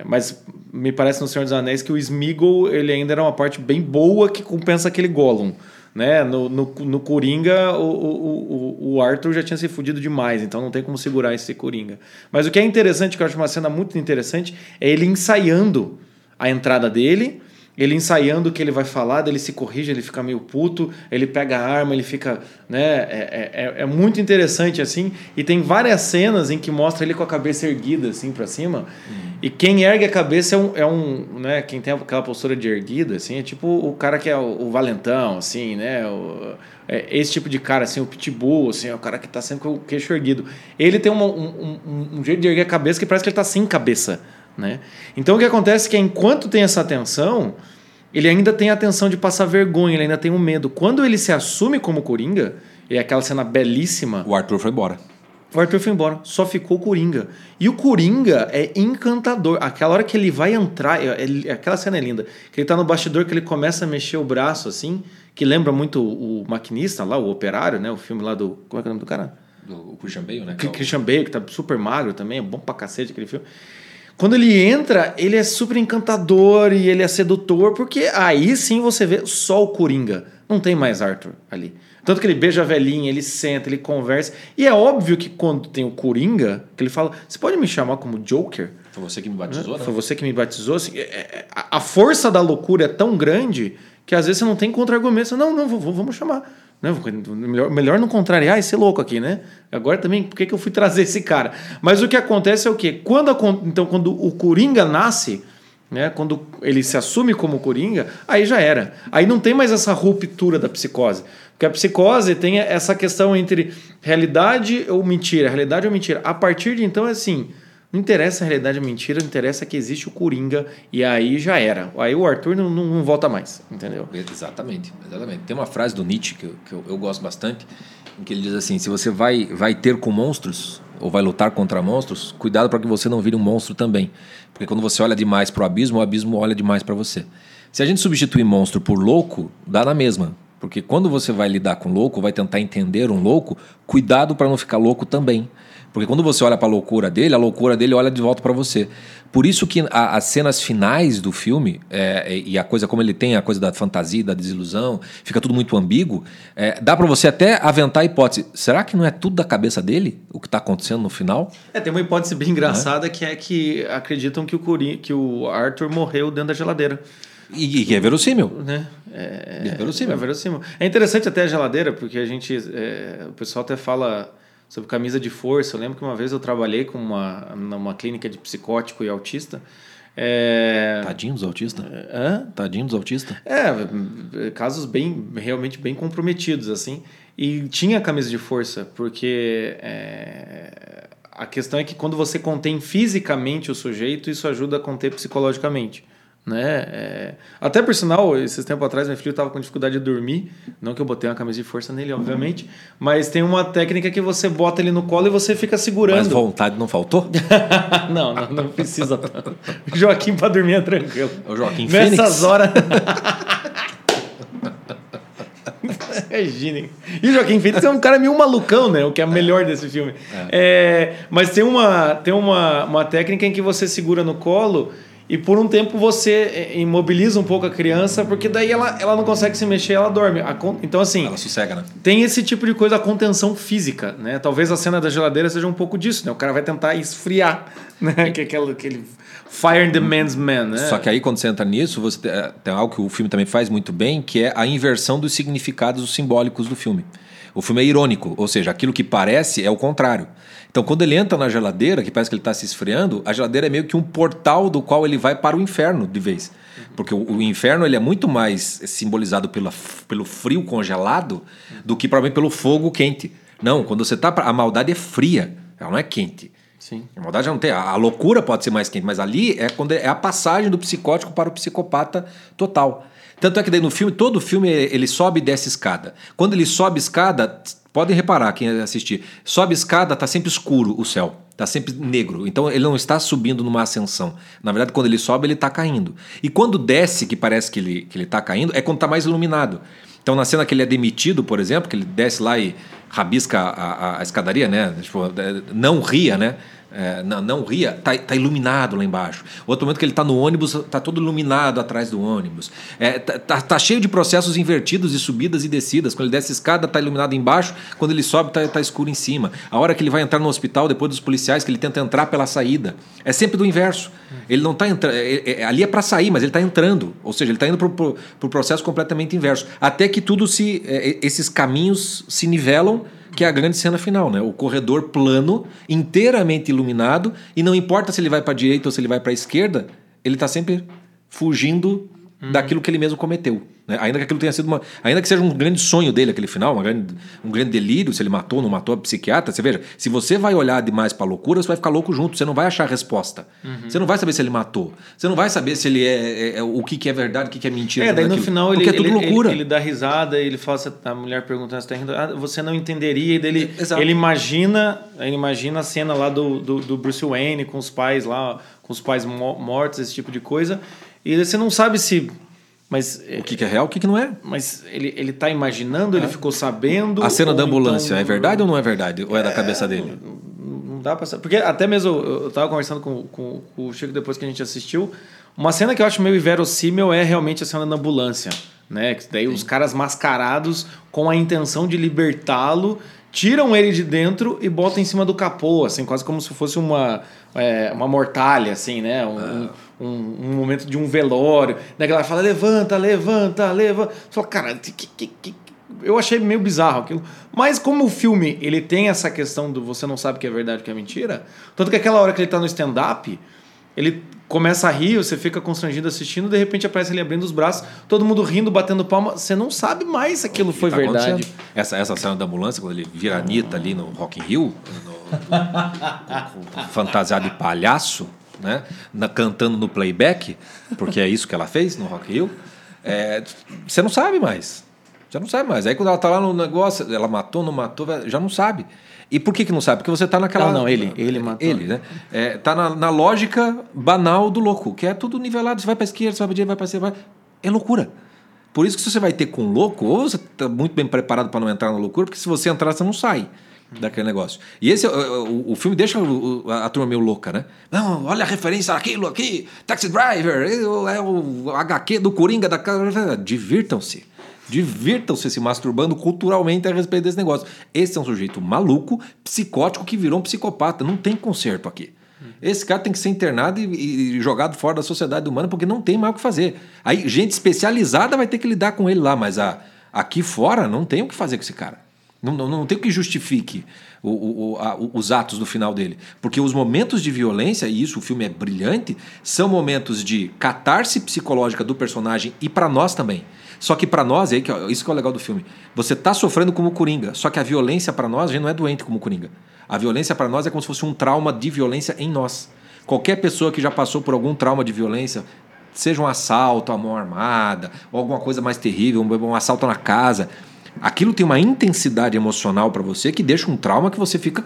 é- Mas me parece no Senhor dos Anéis que o Smeagol ele ainda era uma parte bem boa que compensa aquele Gollum. Né? No, no, no Coringa, o, o, o, Arthur já tinha se fudido demais, então não tem como segurar esse Coringa. Mas o que é interessante, que eu acho uma cena muito interessante, é ele ensaiando a entrada dele, ele ensaiando o que ele vai falar, ele se corrige, ele fica meio puto, ele pega a arma, ele fica. Né, é, é, é muito interessante assim. E tem várias cenas em que mostra ele com a cabeça erguida assim para cima. E quem ergue a cabeça é um. É um né, quem tem aquela postura de erguida, assim, é tipo o cara que é o, o valentão, assim, né? O, é esse tipo de cara, assim, o pitbull, assim, é o cara que tá sempre com o queixo erguido. Ele tem uma- um, um, um jeito de erguer a cabeça que parece que ele tá sem cabeça. Né? Então o que acontece é que enquanto tem essa tensão, ele ainda tem a tensão de passar vergonha, ele ainda tem o medo. Quando ele se assume como Coringa, e é aquela cena belíssima, O Arthur foi embora. o Arthur foi embora, só ficou o Coringa. E o Coringa é encantador. Aquela hora que ele vai entrar, é- é- aquela cena é linda. Que ele tá no bastidor, que ele começa a mexer o braço assim, que lembra muito o maquinista lá, o operário, né? O filme lá do. Como é que é o nome do cara? Do, o Christian Bale, né? Que Christian Bale, que tá super magro também, é bom pra cacete aquele filme. Quando ele entra, ele é super encantador e ele é sedutor, porque aí sim você vê só o Coringa. Não tem mais Arthur ali. Tanto que ele beija a velhinha, ele senta, ele conversa. E é óbvio que quando tem o Coringa, que ele fala: Você pode me chamar como Joker? Foi você que me batizou, né? Foi você que me batizou. Assim, é, é, a força da loucura é tão grande que às vezes você não tem contra-argumento. Não, não, vamos chamar. Não, melhor, melhor não contrariar esse louco aqui, né? Agora também, por que, que eu fui trazer esse cara? Mas o que acontece é o quê? Quando a, então, quando o Coringa nasce, né? Quando ele se assume como Coringa, aí já era. Aí não tem mais essa ruptura da psicose. Porque a psicose tem essa questão entre realidade ou mentira, realidade ou mentira. A partir de então é assim, não interessa a realidade ou mentira, não interessa que existe o Coringa e aí já era. Aí o Arthur não, não, não volta mais, entendeu? Exatamente, exatamente. Tem uma frase do Nietzsche que, eu, que eu, eu gosto bastante, em que ele diz assim, se você vai, vai ter com monstros ou vai lutar contra monstros, cuidado para que você não vire um monstro também. Porque quando você olha demais para o abismo, o abismo olha demais para você. Se a gente substituir monstro por louco, dá na mesma. Porque quando você vai lidar com louco, vai tentar entender um louco, cuidado para não ficar louco também. Porque quando você olha para a loucura dele, a loucura dele olha de volta para você. Por isso que a, as cenas finais do filme, é, e a coisa como ele tem, a coisa da fantasia, da desilusão, fica tudo muito ambíguo, é, dá para você até aventar a hipótese. Será que não é tudo da cabeça dele, o que está acontecendo no final? É, tem uma hipótese bem engraçada é? que é que acreditam que o, Curi, que o Arthur morreu dentro da geladeira. E, que é verossímil. Né? É, é, verossímil. É verossímil. É interessante até a geladeira, porque a gente. É, o pessoal até fala sobre camisa de força. Eu lembro que uma vez eu trabalhei com uma, numa clínica de psicótico e autista. É... Tadinho dos autistas? Hã? Tadinho dos autistas? É, casos bem, realmente bem comprometidos, assim. E tinha camisa de força, porque é... a questão é que quando você contém fisicamente o sujeito, isso ajuda a conter psicologicamente. Né? É... Até por sinal, esses tempos atrás, meu filho estava com dificuldade de dormir. Não que eu botei uma camisa de força nele, obviamente. Mas tem uma técnica que você bota ele no colo e você fica segurando. Mas vontade não faltou? não, não, não, precisa tanto. Joaquim para dormir é tranquilo. O Joaquim Nessas Fênix. horas. Imaginem. E o Joaquim Fênix é um cara meio malucão, né? O que é melhor desse filme. É. É, mas tem, uma, tem uma, uma técnica em que você segura no colo e por um tempo você eh, imobiliza um pouco a criança, porque daí ela, ela não consegue se mexer, ela dorme. Então, assim. Ela sossega, né? Tem esse tipo de coisa, a contenção física, né? Talvez a cena da geladeira seja um pouco disso, né? O cara vai tentar esfriar, né? Que é aquele, aquele fire in the man's man, né? Só que aí, quando você entra nisso, você tem, eh, tem algo que o filme também faz muito bem, que é a inversão dos significados simbólicos do filme. O filme é irônico, ou seja, aquilo que parece é o contrário. Então, quando ele entra na geladeira, que parece que ele está se esfriando, a geladeira é meio que um portal do qual ele vai para o inferno de vez. Porque o, o inferno ele é muito mais simbolizado pela, pelo frio congelado do que provavelmente pelo fogo quente. Não, quando você está. A maldade é fria, ela não é quente. Sim. A maldade não tem. A, loucura pode ser mais quente, mas ali é quando é a passagem do psicótico para o psicopata total. Tanto é que daí no filme, todo filme ele sobe e desce escada. Quando ele sobe escada, podem reparar quem assistir, sobe escada, tá sempre escuro o céu, tá sempre negro. Então ele não está subindo numa ascensão. Na verdade, quando ele sobe, ele está caindo. E quando desce, que parece que ele que ele está caindo, é quando está mais iluminado. Então na cena que ele é demitido, por exemplo, que ele desce lá e rabisca a, a, a escadaria, né? Tipo, é, não ria, né? É, não, não ria, tá, tá, iluminado lá embaixo. Outro momento que ele está no ônibus, tá todo iluminado atrás do ônibus. É, tá, tá, tá, cheio de processos invertidos de subidas e descidas. Quando ele desce a escada, tá iluminado embaixo. Quando ele sobe, tá, tá escuro em cima. A hora que ele vai entrar no hospital, depois dos policiais, que ele tenta entrar pela saída. É sempre do inverso. Ele não está entrando. É, é, ali é para sair, mas ele está entrando. Ou seja, ele está indo para o pro, pro processo completamente inverso. Até que tudo se. É, esses caminhos se nivelam que é a grande cena final, né? O corredor plano, inteiramente iluminado, e não importa se ele vai para a direita ou se ele vai para a esquerda, ele está sempre fugindo uhum. daquilo que ele mesmo cometeu. Né? Ainda que aquilo tenha sido uma. Ainda que seja um grande sonho dele, aquele final, grande, um grande delírio, se ele matou ou não matou a psiquiatra. Você veja, se você vai olhar demais para a loucura, você vai ficar louco junto, você não vai achar a resposta. Uhum. Você não vai saber se ele matou. Você não vai saber se ele é, é, é o que, que é verdade, o que, que é mentira. É, daí no final ele, é tudo ele, loucura. Ele, ele, dá risada, ele fala, a mulher perguntando se tá rindo, ah, você não entenderia, e dele, é, ele imagina, ele imagina a cena lá do, do, do Bruce Wayne com os pais lá, com os pais mortos, esse tipo de coisa. E você não sabe se mas, o que, que é real, o que, que não é. Mas ele, ele tá imaginando, é. ele ficou sabendo. A cena da ambulância então... é verdade ou não é verdade? Ou é, é da cabeça dele? Não, dá pra saber. Porque até mesmo eu tava conversando com, com, com o Chico depois que a gente assistiu. Uma cena que eu acho meio inverossímil é realmente a cena da ambulância. Né? Que daí Sim. os caras mascarados com a intenção de libertá-lo tiram ele de dentro e botam em cima do capô, assim, quase como se fosse uma, é, uma mortalha, assim, né? Um, ah. um, um, momento de um velório. Daí ela fala, levanta, levanta, levanta. Você fala, cara, que, que, que, eu achei meio bizarro aquilo. Mas como o filme ele tem essa questão do você não sabe o que é verdade e o que é mentira, tanto que aquela hora que ele tá no stand-up, ele começa a rir, você fica constrangido assistindo, de repente aparece ele abrindo os braços, todo mundo rindo, batendo palma, você não sabe mais se aquilo foi tá verdade. Essa, essa cena da ambulância, quando ele vira Anitta ali no Rock in Rio, no, fantasiado de palhaço, né? Na, cantando no playback, porque é isso que ela fez no Rock in Rio, é, você não sabe mais. Já não sabe mais. Aí quando ela tá lá no negócio, ela matou, não matou, já não sabe. E por que, que não sabe? Porque você tá naquela. Não, não, ele, ele matou. Ele, né? É, tá na, na lógica banal do louco, que é tudo nivelado. Você vai pra esquerda, você vai pra direita, vai pra esquerda, vai. É loucura. Por isso que se você vai ter com louco, ou você tá muito bem preparado para não entrar na loucura, porque se você entrar, você não sai daquele negócio. E esse o, o filme deixa a, a, turma meio louca, né? Não, olha a referência aquilo aqui, Taxi Driver, é o HQ do Coringa da. Divirtam-se. Divirtam-se se masturbando culturalmente a respeito desse negócio. Esse é um sujeito maluco, psicótico, que virou um psicopata. Não tem conserto aqui. Esse cara tem que ser internado e, e, jogado fora da sociedade humana porque não tem mais o que fazer. Aí, gente especializada vai ter que lidar com ele lá, mas a, aqui fora não tem o que fazer com esse cara. Não, não, não tem o que justifique o, o, a, os atos do final dele. Porque os momentos de violência, e isso o filme é brilhante, são momentos de catarse psicológica do personagem e para nós também. Só que para nós, aí que, isso que é o legal do filme. Você tá sofrendo como Coringa, só que a violência para nós, a gente não é doente como Coringa. A violência para nós é como se fosse um trauma de violência em nós. Qualquer pessoa que já passou por algum trauma de violência, seja um assalto à mão armada, ou alguma coisa mais terrível, um, assalto na casa, aquilo tem uma intensidade emocional para você que deixa um trauma que você fica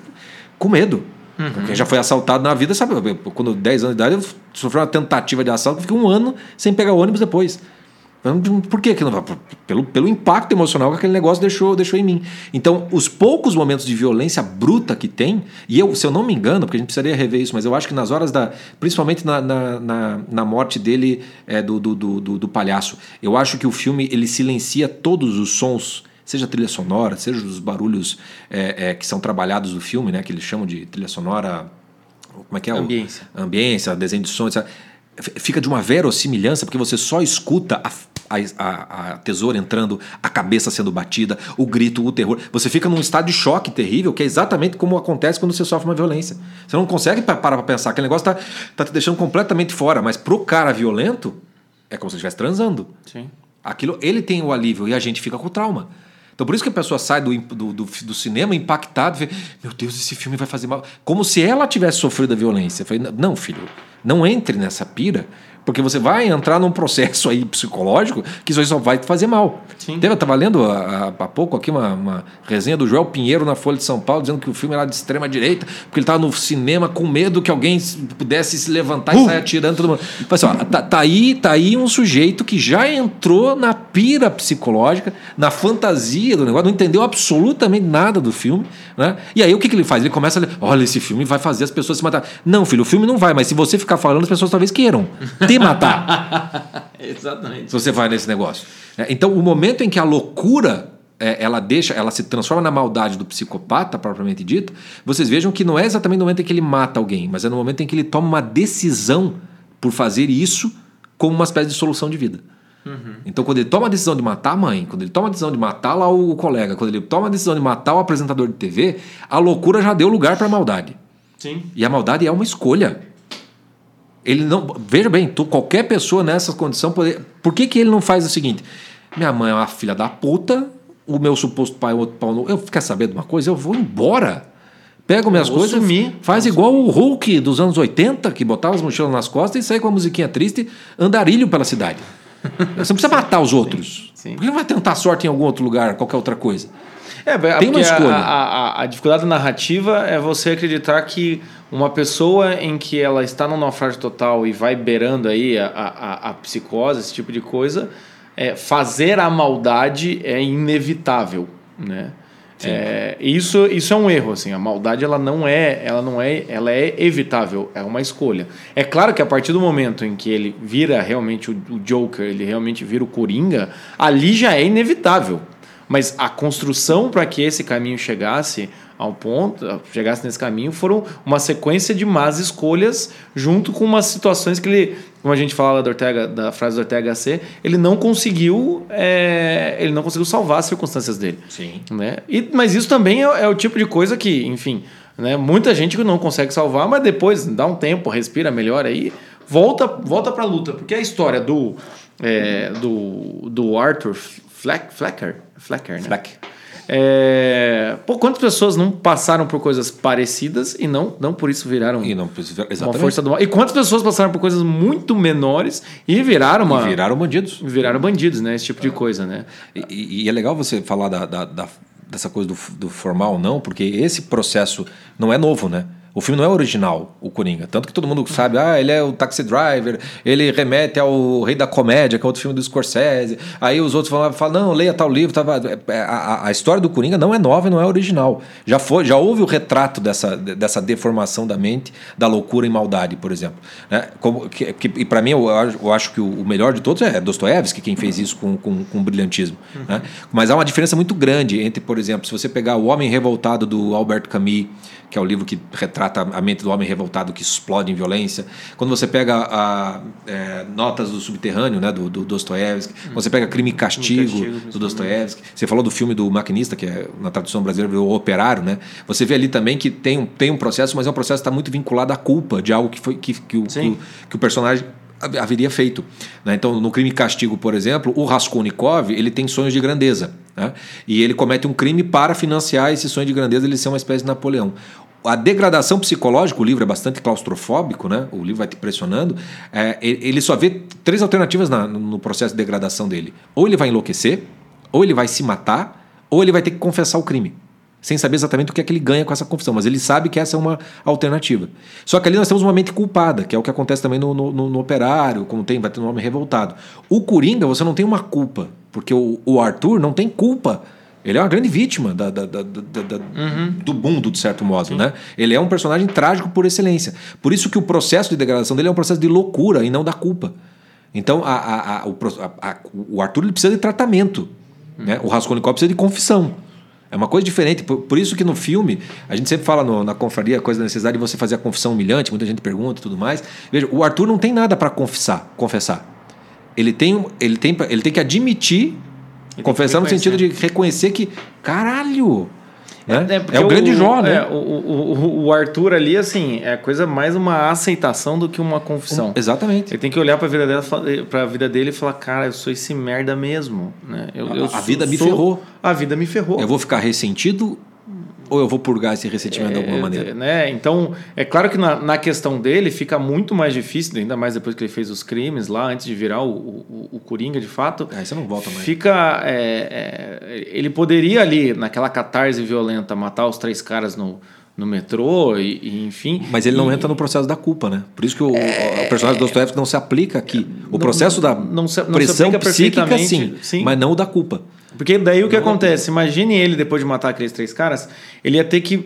com medo. Uhum. Porque já foi assaltado na vida, sabe? Quando 10 anos de idade, eu sofri uma tentativa de assalto, fiquei um ano sem pegar ônibus depois. Por que, que não pelo, pelo impacto emocional que aquele negócio deixou, deixou em mim. Então, os poucos momentos de violência bruta que tem, e eu, se eu não me engano, porque a gente precisaria rever isso, mas eu acho que nas horas da. Principalmente na, na, na, na morte dele, é, do, do, do, do, palhaço, eu acho que o filme ele silencia todos os sons. Seja trilha sonora, seja os barulhos é, é, que são trabalhados do filme, né, que eles chamam de trilha sonora. Como é que é? Ambiência. O, ambiência, desenho de som, etc fica de uma verossimilhança, porque você só escuta a, a, a, tesoura entrando, a cabeça sendo batida, o grito, o terror. Você fica num estado de choque terrível, que é exatamente como acontece quando você sofre uma violência. Você não consegue parar para pensar, aquele negócio está tá te deixando completamente fora, mas pro cara violento, é como se estivesse transando. Sim. Aquilo, ele tem o alívio e a gente fica com o trauma. Então por isso que a pessoa sai do, do, do, do cinema impactada e vê, meu Deus, esse filme vai fazer mal. Como se ela tivesse sofrido a violência. Eu falei, não, filho, não entre nessa pira, porque você vai entrar num processo aí psicológico que isso aí só vai te fazer mal. Sim. Teve, eu estava lendo há, há, pouco aqui uma, uma, resenha do Joel Pinheiro na Folha de São Paulo, dizendo que o filme era de extrema direita, porque ele estava no cinema com medo que alguém pudesse se levantar uh! e sair atirando todo mundo. Assim, ó, tá, tá, aí, tá aí um sujeito que já entrou na pira psicológica, na fantasia do negócio, não entendeu absolutamente nada do filme. Né? E aí o que, que ele faz? Ele começa a ler, olha, esse filme vai fazer as pessoas se matar. Não, filho, o filme não vai, mas se você ficar falando, as pessoas talvez queiram. matar. Exatamente. Se você vai nesse negócio. É, então, o momento em que a loucura é, ela deixa, ela se transforma na maldade do psicopata, propriamente dito, vocês vejam que não é exatamente no momento em que ele mata alguém, mas é no momento em que ele toma uma decisão por fazer isso como uma espécie de solução de vida. Uhum. Então, quando ele toma a decisão de matar a mãe, quando ele toma a decisão de matar lá o colega, quando ele toma a decisão de matar o apresentador de TV, a loucura já deu lugar para a maldade. Sim. E a maldade é uma escolha. Ele não. Veja bem, tu, qualquer pessoa nessa condição. Poder, por que, que ele não faz o seguinte? Minha mãe é uma filha da puta, o meu suposto pai é outro pau no. Eu quer saber de uma coisa? Eu vou embora. Pego minhas coisas, sumir. faz igual o Hulk dos anos 80, que botava as mochilas nas costas e saia com a musiquinha triste, andarilho pela cidade. Você não precisa matar os outros. Sim, sim. Por que não vai tentar sorte em algum outro lugar, qualquer outra coisa? É, Tem uma escolha. A, a, a dificuldade narrativa é você acreditar que uma pessoa em que ela está no naufrágio total e vai beirando aí a, a, a psicose, esse tipo de coisa, é, fazer a maldade é inevitável, né? É, isso, isso é um erro, assim. A maldade ela não é, ela não é, ela é evitável, é uma escolha. É claro que a partir do momento em que ele vira realmente o, o Joker, ele realmente vira o Coringa, ali já é inevitável. Mas a construção para que esse caminho chegasse ao ponto, chegasse nesse caminho, foram uma sequência de más escolhas, junto com umas situações que ele, como a gente fala da, Ortega, da frase do Ortega C, ele não conseguiu, é, ele não conseguiu salvar as circunstâncias dele. Sim. Né? E, mas isso também é, é o tipo de coisa que, enfim, né, muita gente que não consegue salvar, mas depois dá um tempo, respira melhor aí, volta, volta para a luta, porque a história do, é, do, do Arthur Fleck, Flecker, Flecker, né? Fleck. É... Pô, quantas pessoas não passaram por coisas parecidas e não, não por isso viraram E não, uma força do mal? E quantas pessoas passaram por coisas muito menores e viraram uma. E viraram bandidos. viraram bandidos, né? Esse tipo de coisa, né? E, e- e é legal você falar da, da- da- dessa coisa do, do formal não, porque esse processo não é novo, né? O filme não é original, o Coringa. Tanto que todo mundo sabe, ah, ele é o Taxi Driver, ele remete ao Rei da Comédia, que é outro filme do Scorsese. Aí os outros falam, falam não, leia tal livro. Tava... é, A, a- a história do Coringa não é nova e não é original. Já, foi, já houve o retrato dessa, dessa deformação da mente, da loucura e maldade, por exemplo. Né? Como, que, que- e para mim, eu acho, eu acho que o, melhor de todos é Dostoiévski, quem fez isso com, com, com brilhantismo. Né? Mas há uma diferença muito grande entre, por exemplo, se você pegar O Homem Revoltado do Albert Camus, que é o livro que retrata a mente do homem revoltado que explode em violência. Quando você pega a, é, Notas do Subterrâneo, né, do, do Dostoiévski, quando você pega Crime e Castigo, Castigo, do. Dostoiévski, você falou do filme do Maquinista, que é na tradução brasileira virou O Operário, né? Você vê ali também que tem um, tem um processo, mas é um processo que está muito vinculado à culpa de algo que, foi, que, que, o, que, que o personagem haveria feito. né? Então, no Crime Castigo, por exemplo, o Raskolnikov ele tem sonhos de grandeza. né? E ele comete um crime para financiar esse sonho de grandeza, ele ser uma espécie de Napoleão. A degradação psicológica, o livro é bastante claustrofóbico, né? o livro vai te pressionando. é, ele ele só vê três alternativas na- no processo de degradação dele: ou ele vai enlouquecer, ou ele vai se matar, ou ele vai ter que confessar o crime sem saber exatamente o que é que ele ganha com essa confissão, mas ele sabe que essa é uma alternativa. Só que ali nós temos uma mente culpada, que é o que acontece também no, no- no- operário, como tem, vai ter um homem revoltado. O Coringa, você não tem uma culpa, porque o, o Arthur não tem culpa. Ele é uma grande vítima da- da- da- da- do mundo, de certo modo. Né? Ele é um personagem trágico por excelência. Por isso que o processo de degradação dele é um processo de loucura e não da culpa. Então, a- a- a- o, o Arthur precisa de tratamento. Né? O Raskolnikov precisa de confissão. É uma coisa diferente. Por, por isso que no filme, a gente sempre fala no- na confraria a coisa da necessidade de você fazer a confissão humilhante, muita gente pergunta e tudo mais. Veja, o Arthur não tem nada para confessar, confessar. Ele tem, ele, tem, ele tem que admitir, tem confessar que no sentido de reconhecer que, caralho, né? porque é o grande Jó, né? é, o, o, o- Arthur ali, assim, é coisa mais uma aceitação do que uma confissão. Exatamente. Ele tem que olhar pra vida, dela, fa- pra vida dele e falar, cara, eu sou esse merda mesmo. Né? Eu, A- eu a sou- vida me sou- ferrou. A vida me ferrou. Eu vou ficar ressentido ou eu vou purgar esse ressentimento de alguma É, maneira? né? Então, é claro que na, na questão dele fica muito mais difícil, ainda mais depois que ele fez os crimes lá, antes de virar o, o, o Coringa de fato. Aí você não volta mais. Fica. é, é, ele poderia ali, naquela catarse violenta, matar os três caras no, no metrô, e, e enfim. Mas ele não E- entra no processo da culpa, né? Por isso que o, o personagem do Dostoiévski não se aplica aqui. O processo da não se- não se pressão aplica psíquica, sim, sim. mas não o da culpa. Porque daí o que acontece? Imagine ele, depois de matar aqueles três caras, ele ia ter que.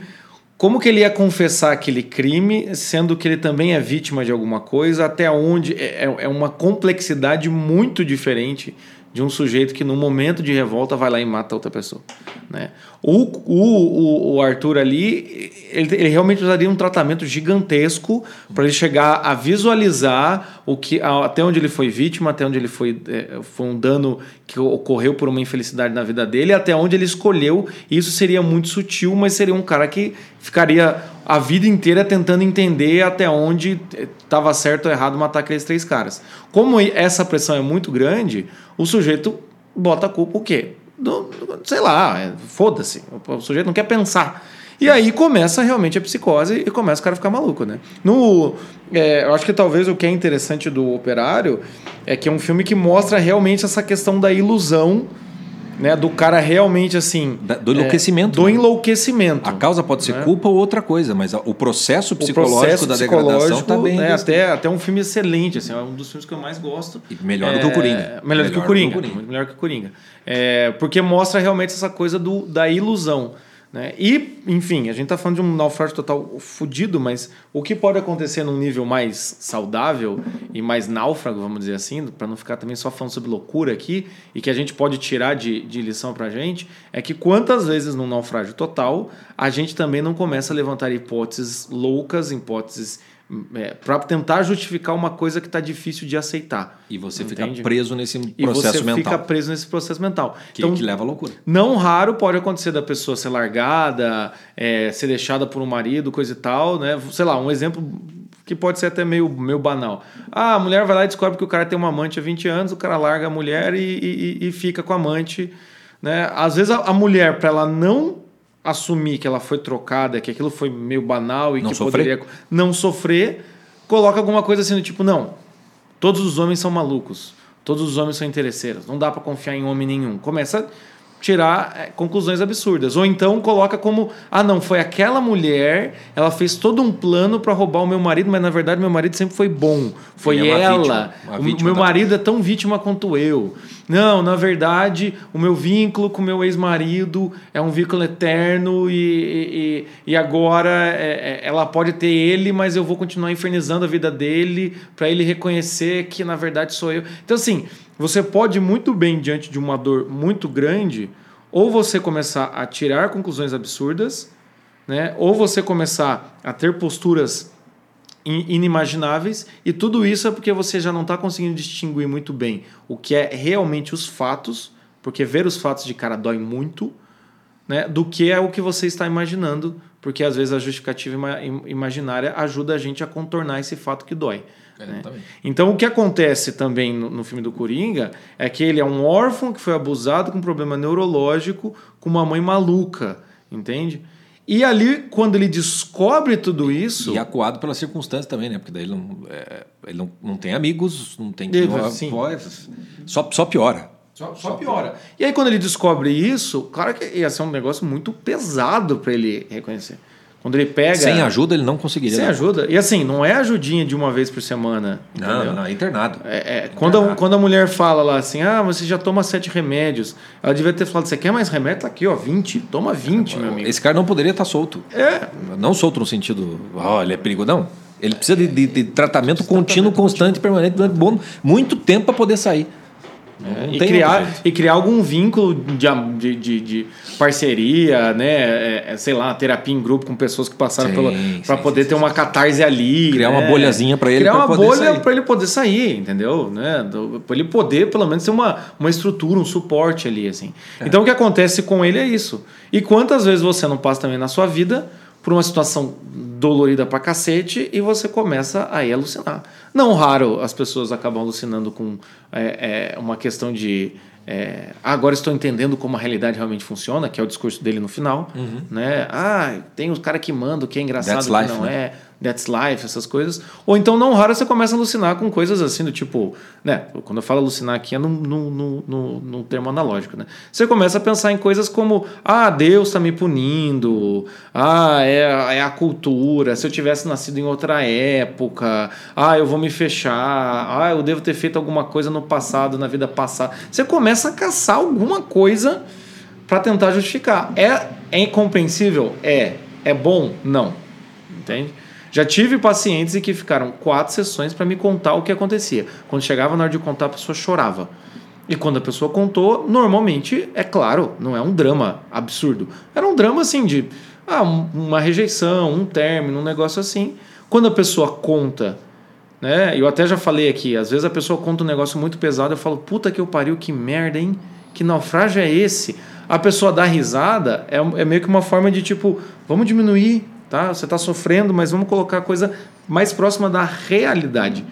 Como que ele ia confessar aquele crime, sendo que ele também é vítima de alguma coisa, até onde é, é- é uma complexidade muito diferente de um sujeito que, no momento de revolta, vai lá e mata outra pessoa. Né? O, o, o, Arthur ali, ele, ele realmente precisaria um tratamento gigantesco para ele chegar a visualizar o que, até onde ele foi vítima, até onde ele foi, é, foi um dano que ocorreu por uma infelicidade na vida dele, até onde ele escolheu. Isso seria muito sutil, mas seria um cara que ficaria a vida inteira tentando entender até onde estava certo ou errado matar aqueles três caras. Como essa pressão é muito grande, o sujeito bota a culpa o quê? Do- sei lá, é, foda-se. O, o sujeito não quer pensar. E aí começa realmente a psicose e começa o cara a ficar maluco, né? No, é, eu acho que talvez o que é interessante do Operário é que é um filme que mostra realmente essa questão da ilusão né? Do cara realmente assim. Da- do enlouquecimento, É, do né? enlouquecimento. A causa pode ser né? culpa ou outra coisa, mas o processo O psicológico processo da degradação está bem. né, até, até um filme excelente, assim, é um dos filmes que eu mais gosto. E melhor do que o Coringa. Melhor, do que o Coringa. Muito melhor que o Coringa. É, porque mostra realmente essa coisa do, da ilusão. Né? E, enfim, a gente tá falando de um naufrágio total fudido, mas o que pode acontecer num nível mais saudável e mais náufrago, vamos dizer assim, para não ficar também só falando sobre loucura aqui, e que a gente pode tirar de, de lição pra gente, é que quantas vezes num naufrágio total a gente também não começa a levantar hipóteses loucas, hipóteses é, para tentar justificar uma coisa que está difícil de aceitar. E você Entende? fica preso nesse E processo você mental. fica preso nesse processo mental. que, então, que leva à loucura. não raro pode acontecer da pessoa ser largada, é, ser deixada por um marido, coisa e tal, né? Sei lá, um exemplo que pode ser até meio, meio banal. Ah, a mulher vai lá e descobre que o cara tem uma amante há 20 anos, o cara larga a mulher e, e, e fica com a amante. Né? Às vezes a, a mulher, para ela não assumir que ela foi trocada, que aquilo foi meio banal e Não que sofrer? poderia não sofrer, coloca alguma coisa assim do tipo, não, todos os homens são malucos, todos os homens são interesseiros, não dá para confiar em homem nenhum. Começa tirar é, conclusões absurdas. Ou então coloca como, ah, não, foi aquela mulher, ela fez todo um plano para roubar o meu marido, mas na verdade meu marido sempre foi bom. Foi é ela. vítima, uma o vítima meu da- marido é tão vítima quanto eu. Não, na verdade, o meu vínculo com o meu ex-marido é um vínculo eterno e, e, e agora é- é- ela pode ter ele, mas eu vou continuar infernizando a vida dele para ele reconhecer que na verdade sou eu. Então, assim, você pode muito bem, diante de uma dor muito grande, ou você começar a tirar conclusões absurdas, né? ou você começar a ter posturas in- inimagináveis e tudo isso é porque você já não está conseguindo distinguir muito bem o que é realmente os fatos, porque ver os fatos de cara dói muito, né, do que é o que você está imaginando, porque às vezes a justificativa ima- im- imaginária ajuda a gente a contornar esse fato que dói. Né? Exatamente. Então o que acontece também no, no filme do Coringa é que ele é um órfão que foi abusado com um problema neurológico, com uma mãe maluca, entende? E ali, quando ele descobre tudo isso. E acuado pelas circunstâncias também, né? Porque daí ele não, é, ele não, não tem amigos, não tem Deve, não- sim. só, só piora. Só, só piora. E aí, quando ele descobre isso, claro que ia ser um negócio muito pesado para ele reconhecer. Quando ele pega. Sem ajuda ele não conseguiria. Sem né? ajuda. E assim, não é ajudinha de uma vez por semana. Não, entendeu? não, é internado. É, é, quando, a, Internado. quando a mulher fala lá assim, ah, você já toma sete remédios, ela devia ter falado, você quer mais remédio? Tá aqui, ó, 20. Toma 20, meu amigo. Esse cara não poderia estar solto. É, Não solto no sentido, ó, ele é perigoso. Não. Ele precisa de, de- de tratamento contínuo, constante, permanente, durante bom, muito tempo para poder sair. Não e, criar, e criar algum vínculo de, de, de, parceria, né? É, é, sei lá, terapia em grupo com pessoas que passaram Sim, sim, para sim, poder sim, ter uma catarse ali. Criar uma né? bolhazinha pra ele Criar uma bolha para ele poder sair, entendeu? Né? Para ele poder, pelo menos, ter uma, uma estrutura, um suporte ali, assim. É. Então o que acontece com ele é isso. E quantas vezes você não passa também na sua vida por uma situação dolorida pra cacete e você começa aí a alucinar. Não raro as pessoas acabam alucinando com é, é, uma questão de é, "Ah, agora estou entendendo como a realidade realmente funciona, que é o discurso dele no final, né? Ah, tem os caras que mandam, que é engraçado, That's que life, não né? é, that's life, essas coisas. Ou então não raro você começa a alucinar com coisas assim do tipo, né? Quando eu falo alucinar aqui é no, no, no, no, termo analógico, né? Você começa a pensar em coisas como, ah, Deus está me punindo, ah, é, é a cultura, se eu tivesse nascido em outra época, ah, eu vou me fechar, ah, eu devo ter feito alguma coisa no passado, na vida passada. Você começa a caçar alguma coisa para tentar justificar. É, é incompreensível? É. É bom? Não. Entende? Já tive pacientes em que ficaram quatro sessões para me contar o que acontecia. Quando chegava na hora de contar, a pessoa chorava. E quando a pessoa contou, normalmente, é claro, não é um drama absurdo. Era um drama assim de ah, um- uma rejeição, um término, um negócio assim. Quando a pessoa conta, né? Eu até já falei aqui, às vezes a pessoa conta um negócio muito pesado, eu falo, puta que eu pariu, que merda, hein? Que naufrágio é esse? A pessoa dá risada, é, é meio que uma forma de tipo, vamos diminuir, tá? Você tá sofrendo, mas vamos colocar a coisa mais próxima da realidade.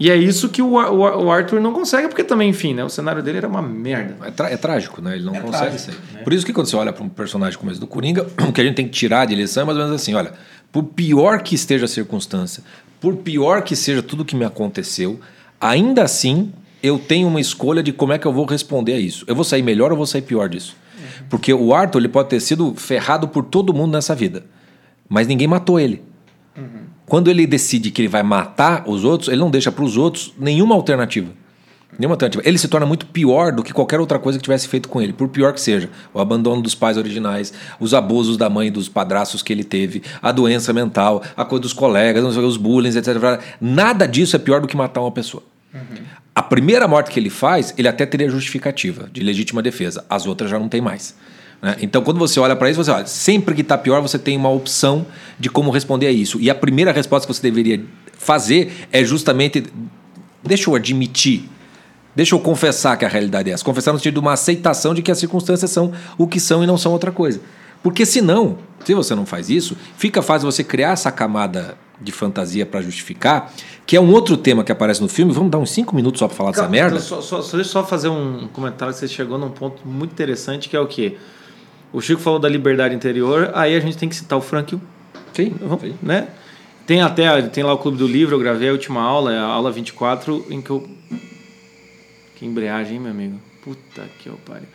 E é isso que o, Ar- o Ar- o Arthur não consegue, porque também, enfim, né? O cenário dele era uma merda. É, é trágico, né? Ele não É consegue trágico, sair. Por isso que quando você olha para um personagem como esse do Coringa, o que a gente tem que tirar de lição é mais ou menos assim: olha, por pior que esteja a circunstância, por pior que seja tudo que me aconteceu, ainda assim eu tenho uma escolha de como é que eu vou responder a isso. Eu vou sair melhor ou vou sair pior disso? Uhum. Porque o Arthur ele pode ter sido ferrado por todo mundo nessa vida, mas ninguém matou ele. Uhum. Quando ele decide que ele vai matar os outros, ele não deixa para os outros nenhuma alternativa. Nenhuma alternativa. Ele se torna muito pior do que qualquer outra coisa que tivesse feito com ele, por pior que seja. O abandono dos pais originais, os abusos da mãe e dos padraços que ele teve, a doença mental, a coisa dos colegas, os bullying, etc. Nada disso é pior do que matar uma pessoa. Uhum. A primeira morte que ele faz, ele até teria justificativa de legítima defesa. As outras já não tem mais. Né? Então, quando você olha para isso, você olha, sempre que está pior, você tem uma opção de como responder a isso. E a primeira resposta que você deveria fazer é justamente: deixa eu admitir Deixa eu confessar que a realidade é essa. Confessar no sentido de uma aceitação de que as circunstâncias são o que são e não são outra coisa. Porque senão, se você não faz isso, fica fácil você criar essa camada de fantasia para justificar, que é um outro tema que aparece no filme. Vamos dar uns cinco minutos só para falar Calma, dessa merda? Só, só, só, deixa eu só fazer um comentário que você chegou num ponto muito interessante, que é o quê? O Chico falou da liberdade interior, aí a gente tem que citar o Frank. Sim, sim. Né? Tem até, tem lá o Clube do Livro, eu gravei a última aula, a aula 24, em que eu que embreagem, hein, meu amigo? Puta que eu pariu.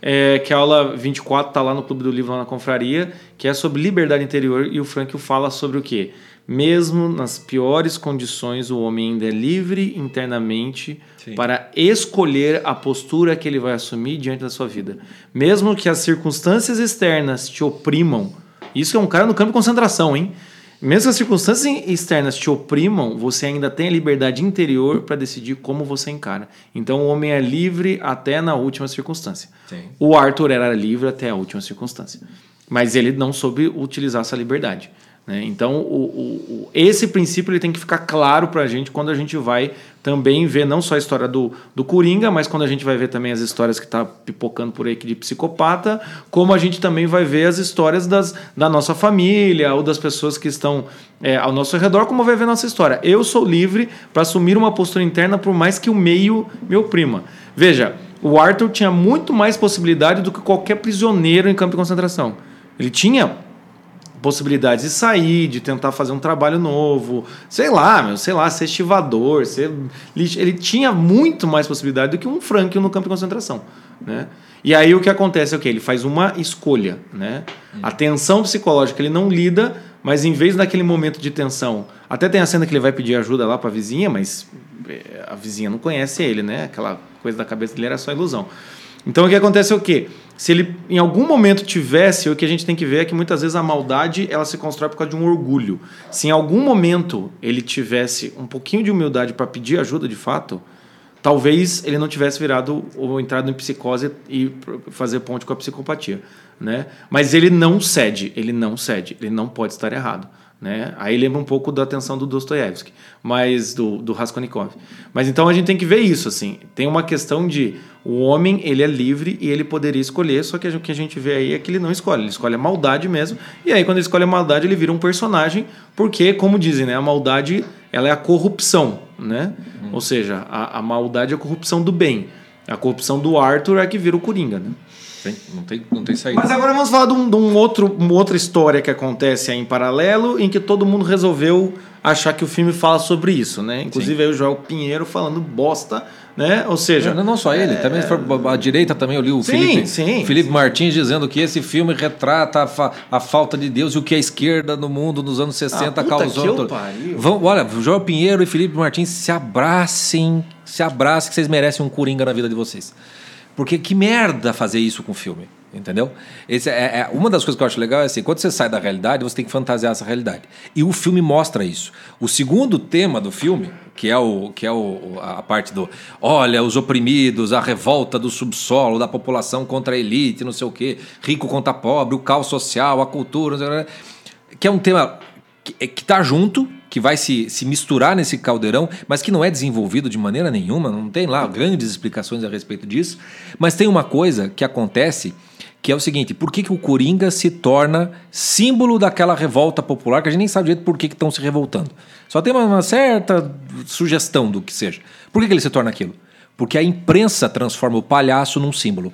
É, que a aula 24 tá lá no Clube do Livro, lá na Confraria, que é sobre liberdade interior, e o Frank fala sobre o quê? Mesmo nas piores condições, o homem ainda é livre internamente Sim. para escolher a postura que ele vai assumir diante da sua vida. Mesmo que as circunstâncias externas te oprimam, isso é um cara no campo de concentração, hein? Mesmo que as circunstâncias externas te oprimam, você ainda tem a liberdade interior para decidir como você encara. Então o homem é livre até na última circunstância. Sim. O Arthur era livre até a última circunstância. Mas ele não soube utilizar essa liberdade. Né? Então, o, o, esse princípio ele tem que ficar claro para a gente quando a gente vai também ver não só a história do, do Coringa, mas quando a gente vai ver também as histórias que está pipocando por aí de psicopata, como a gente também vai ver as histórias das, da nossa família ou das pessoas que estão é, ao nosso redor, como vai ver a nossa história. Eu sou livre para assumir uma postura interna por mais que o meio me oprima. Veja, o Arthur tinha muito mais possibilidade do que qualquer prisioneiro em campo de concentração. Ele tinha possibilidades de sair, de tentar fazer um trabalho novo, sei lá, meu, sei lá, ser estivador, ser ele tinha muito mais possibilidade do que um Frank no campo de concentração, né? E aí o que acontece é o que ele faz uma escolha, né? A tensão psicológica ele não lida, mas em vez daquele momento de tensão, até tem a cena que ele vai pedir ajuda lá para a vizinha, mas eh, a vizinha não conhece ele, né? Aquela coisa da cabeça dele era só ilusão. Então o que acontece é o quê? Se ele em algum momento tivesse, o que a gente tem que ver é que muitas vezes a maldade ela se constrói por causa de um orgulho. Se em algum momento ele tivesse um pouquinho de humildade para pedir ajuda de fato, talvez ele não tivesse virado ou entrado em psicose e fazer ponte com a psicopatia, né? Mas ele não cede, ele não cede, ele não pode estar errado. Né? Aí lembra um pouco da atenção do Dostoiévski, mas do, do Raskolnikov. Mas então a gente tem que ver isso assim. Tem uma questão de o homem ele é livre e ele poderia escolher, só que o que a gente vê aí é que ele não escolhe, ele escolhe a maldade mesmo. E aí quando ele escolhe a maldade ele vira um personagem, porque como dizem, né, a maldade ela é a corrupção, né? Uhum. Ou seja, a, a maldade é a corrupção do bem. A corrupção do Arthur é que vira o Coringa, né? Tem, não, tem, não tem saída. Mas agora vamos falar de, um, de um outro, uma outra história que acontece aí em paralelo, em que todo mundo resolveu achar que o filme fala sobre isso, né? Inclusive aí o Joel Pinheiro falando bosta, né? Ou seja... Não, não só ele, é... também a direita também eu li o sim, Felipe, sim, Felipe sim. Martins dizendo que esse filme retrata a, fa a, falta de Deus e o que a esquerda no mundo nos anos 60 ah, causou. Vão, olha, Joel Pinheiro e Felipe Martins se abracem, se abracem que vocês merecem um coringa na vida de vocês. Porque que merda fazer isso com o filme, entendeu? Esse é, é, uma das coisas que eu acho legal é assim, quando você sai da realidade, você tem que fantasiar essa realidade. E o filme mostra isso. O segundo tema do filme, que é, o, que é o, a parte do olha, os oprimidos, a revolta do subsolo, da população contra a elite, não sei o quê, rico contra pobre, o caos social, a cultura, que é um tema que está junto, que vai se, se misturar nesse caldeirão, mas que não é desenvolvido de maneira nenhuma, não tem lá grandes explicações a respeito disso. Mas tem uma coisa que acontece que é o seguinte: por que, que o Coringa se torna símbolo daquela revolta popular que a gente nem sabe direito por que estão se revoltando? Só tem uma, uma, certa sugestão do que seja. Por que, que ele se torna aquilo? Porque a imprensa transforma o palhaço num símbolo.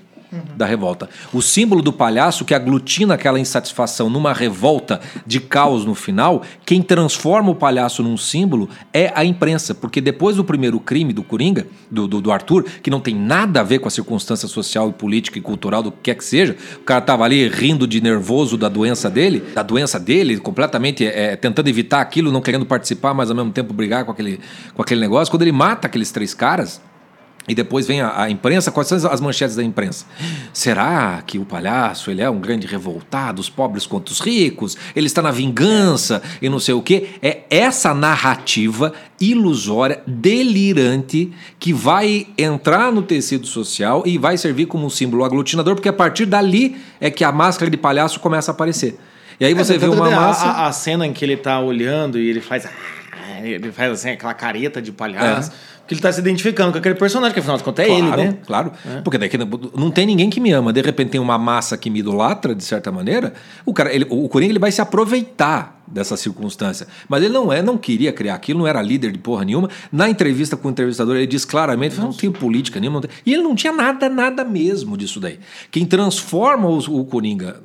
Da revolta. O símbolo do palhaço que aglutina aquela insatisfação numa revolta de caos no final, quem transforma o palhaço num símbolo é a imprensa. Porque depois do primeiro crime do Coringa, do, do, do Arthur, que não tem nada a ver com a circunstância social e política e cultural do que quer que seja, o cara tava ali rindo de nervoso da doença dele, da doença dele, completamente é, tentando evitar aquilo, não querendo participar, mas ao mesmo tempo brigar com aquele, com aquele negócio. Quando ele mata aqueles três caras e depois vem a, a, imprensa, quais são as manchetes da imprensa? Será que o palhaço ele é um grande revoltado, os pobres contra os ricos, ele está na vingança e não sei o quê? É essa narrativa ilusória, delirante, que vai entrar no tecido social e vai servir como um símbolo aglutinador, porque a partir dali é que a máscara de palhaço começa a aparecer. E aí você é, vê uma massa... A, a, cena em que ele está olhando e ele faz... Ele faz assim, aquela careta de palhaço... É que ele está se identificando com aquele personagem, que afinal de contas é claro, ele, né? Claro, é. porque daí não tem ninguém que me ama. De repente tem uma massa que me idolatra, de certa maneira. O cara, ele, o Coringa ele vai se aproveitar dessa circunstância. Mas ele não é, não queria criar aquilo, não era líder de porra nenhuma. Na entrevista com o entrevistador, ele diz claramente: não tenho política nenhuma. E ele não tinha nada, nada mesmo disso daí. Quem transforma o, o Coringa,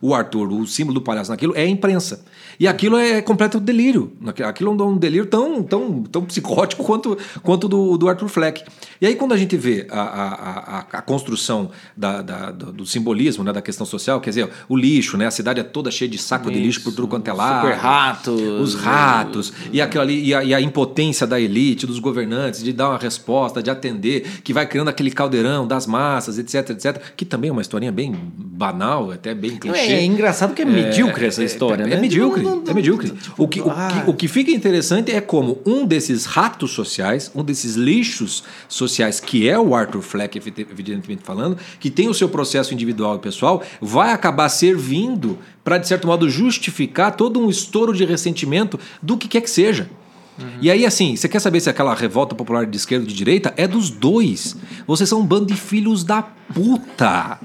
o Arthur, o símbolo do palhaço naquilo, é a imprensa. E aquilo é completo delírio. Aquilo é um delírio tão, tão, tão psicótico quanto, quanto do, do Arthur Fleck. E aí, quando a gente vê a, a, a, a construção da, da, do simbolismo, né, da questão social, quer dizer, o lixo, né, a cidade é toda cheia de saco Isso. de lixo por tudo quanto é lado. Super ratos. Os ratos. E, aquilo ali, e a, e, a, impotência da elite, dos governantes, de dar uma resposta, de atender, que vai criando aquele caldeirão das massas, etc, etc. Que também é uma historinha bem banal, até bem clichê. É, é engraçado que é, é medíocre essa história, é, né? É medíocre. Não, não, é medíocre. Tipo, o, que, ah. o, que, o que fica interessante é como um desses ratos sociais, um desses lixos sociais, que é o Arthur Fleck, evidentemente falando, que tem o seu processo individual e pessoal, vai acabar servindo para, de certo modo, justificar todo um estouro de ressentimento do que quer que seja. Uhum. E aí, assim, você quer saber se aquela revolta popular de esquerda ou de direita? É dos dois. Vocês são um bando de filhos da puta.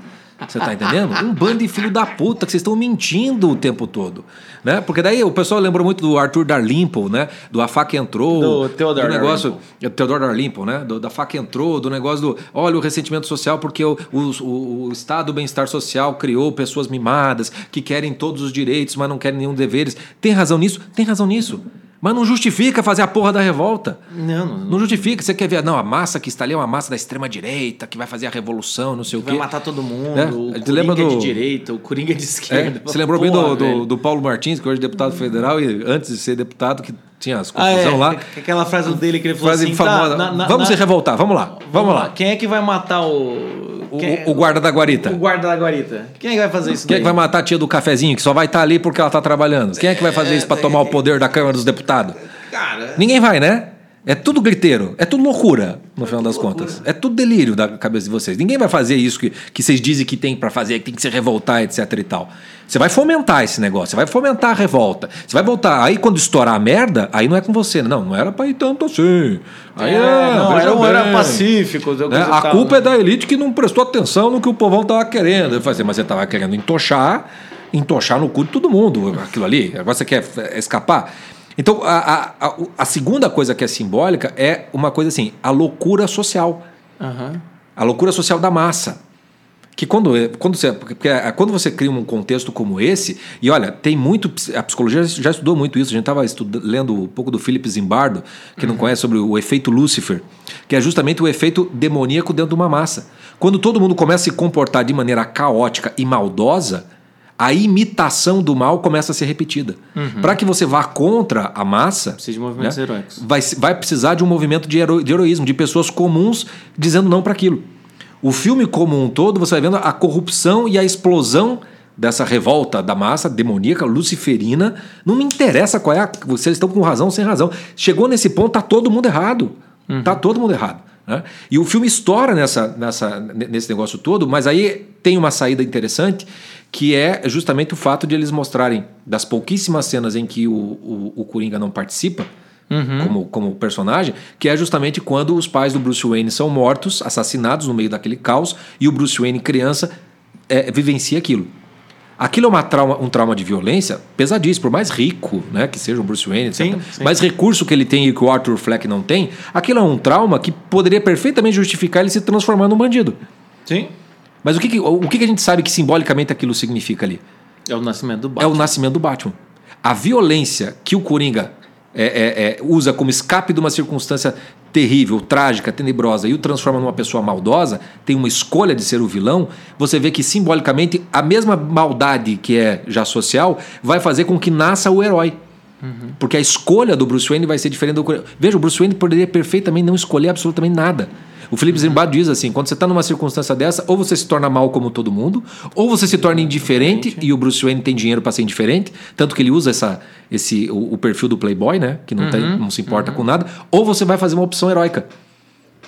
Você tá entendendo? Um bando de filho da puta que vocês estão mentindo o tempo todo. Né? Porque daí o pessoal lembrou muito do Arthur Darlimple, né? Do A Faca Entrou. Do Theodore do negócio, Darlimple. Theodore Darlimple, né? Do, da Faca Entrou, do negócio do... Olha o ressentimento social porque o, o, o Estado do Bem-Estar Social criou pessoas mimadas que querem todos os direitos, mas não querem nenhum deveres. Tem razão nisso? Tem razão nisso. Mas não justifica fazer a porra da revolta. Não, não, não. justifica. Você quer ver, não, a massa que está ali é uma massa da extrema-direita, que vai fazer a revolução, não sei o quê. Vai matar todo mundo. É? O Coringa lembra do... é de direita, o Coringa é de esquerda. É? Você lembrou bem do, do, do, Paulo Martins, que hoje é deputado federal, e antes de ser deputado, que tinha as confusão ah, é. lá. Aquela frase dele que ele falou frase assim... Famosa, tá, na, na, vamos na... se revoltar, vamos lá, vamos, vamos lá. lá. Quem é que vai matar o o, Quem, o, guarda da guarita. O guarda da guarita. Quem é que vai fazer isso? Quem daí? é que vai matar a tia do cafezinho, que só vai estar tá ali porque ela está trabalhando? Quem é que vai fazer isso para tomar o poder da Câmara dos Deputados? Cara. Ninguém vai, né? É tudo griteiro, é tudo loucura, no é final das loucura. contas. É tudo delírio da cabeça de vocês. Ninguém vai fazer isso que, que vocês dizem que tem para fazer, que tem que se revoltar, etc e tal. Você vai fomentar esse negócio, você vai fomentar a revolta. Você vai voltar. Aí quando estourar a merda, aí não é com você. Não, não era para ir tanto assim. Aí é, é não, era, era pacífico. Né? A culpa é da elite que não prestou atenção no que o povão estava querendo. Eu falei assim, mas você estava querendo entochar, entochar no cu de todo mundo aquilo ali. Agora você quer escapar. Então, a, a, a, segunda coisa que é simbólica é uma coisa assim, a loucura social. Uhum. A loucura social da massa. Que quando, quando, você, porque é, quando você cria um contexto como esse, e olha, tem muito. A psicologia já estudou muito isso. A gente estava lendo um pouco do Philip Zimbardo, que uhum. não conhece, sobre o efeito Lúcifer, que é justamente o efeito demoníaco dentro de uma massa. Quando todo mundo começa a se comportar de maneira caótica e maldosa, a imitação do mal começa a ser repetida. Uhum. Para que você vá contra a massa. Precisa de movimentos né, heróicos. Vai, vai precisar de um movimento de, hero, de heroísmo, de pessoas comuns dizendo não para aquilo. O filme como um todo, você vai vendo a corrupção e a explosão dessa revolta da massa demoníaca, luciferina. Não me interessa qual é a. Eles estão com razão ou sem razão. Chegou nesse ponto, tá todo mundo errado. Uhum. Tá todo mundo errado. Né? E o filme estoura nessa, nessa, nesse negócio todo, mas aí tem uma saída interessante que é justamente o fato de eles mostrarem das pouquíssimas cenas em que o, o, o Coringa não participa. Uhum. Como, como personagem, que é justamente quando os pais do Bruce Wayne são mortos, assassinados no meio daquele caos, e o Bruce Wayne, criança, é, vivencia aquilo. Aquilo é uma trauma, um trauma de violência pesadíssimo, por mais rico né, que seja o Bruce Wayne, etc. Sim, sim. mais recurso que ele tem e que o Arthur Fleck não tem, aquilo é um trauma que poderia perfeitamente justificar ele se transformar num bandido. Sim. Mas o que, que- o que, que a gente sabe que simbolicamente aquilo significa ali? É o nascimento do É Batman. o nascimento do Batman. A violência que o Coringa é, é, é, usa como escape de uma circunstância terrível, trágica, tenebrosa e o transforma numa pessoa maldosa, tem uma escolha de ser o vilão, você vê que simbolicamente a mesma maldade que é já social vai fazer com que nasça o herói. Porque a escolha do Bruce Wayne vai ser diferente do. Veja, o Bruce Wayne poderia perfeitamente não escolher absolutamente nada. O Felipe Zimbardo diz assim: quando você está numa circunstância dessa, ou você se torna mal como todo mundo, ou você se torna indiferente, e o Bruce Wayne tem dinheiro para ser indiferente, tanto que ele usa essa, esse, o, o perfil do Playboy, né? Que não, tem, não se importa com nada, ou você vai fazer uma opção heróica.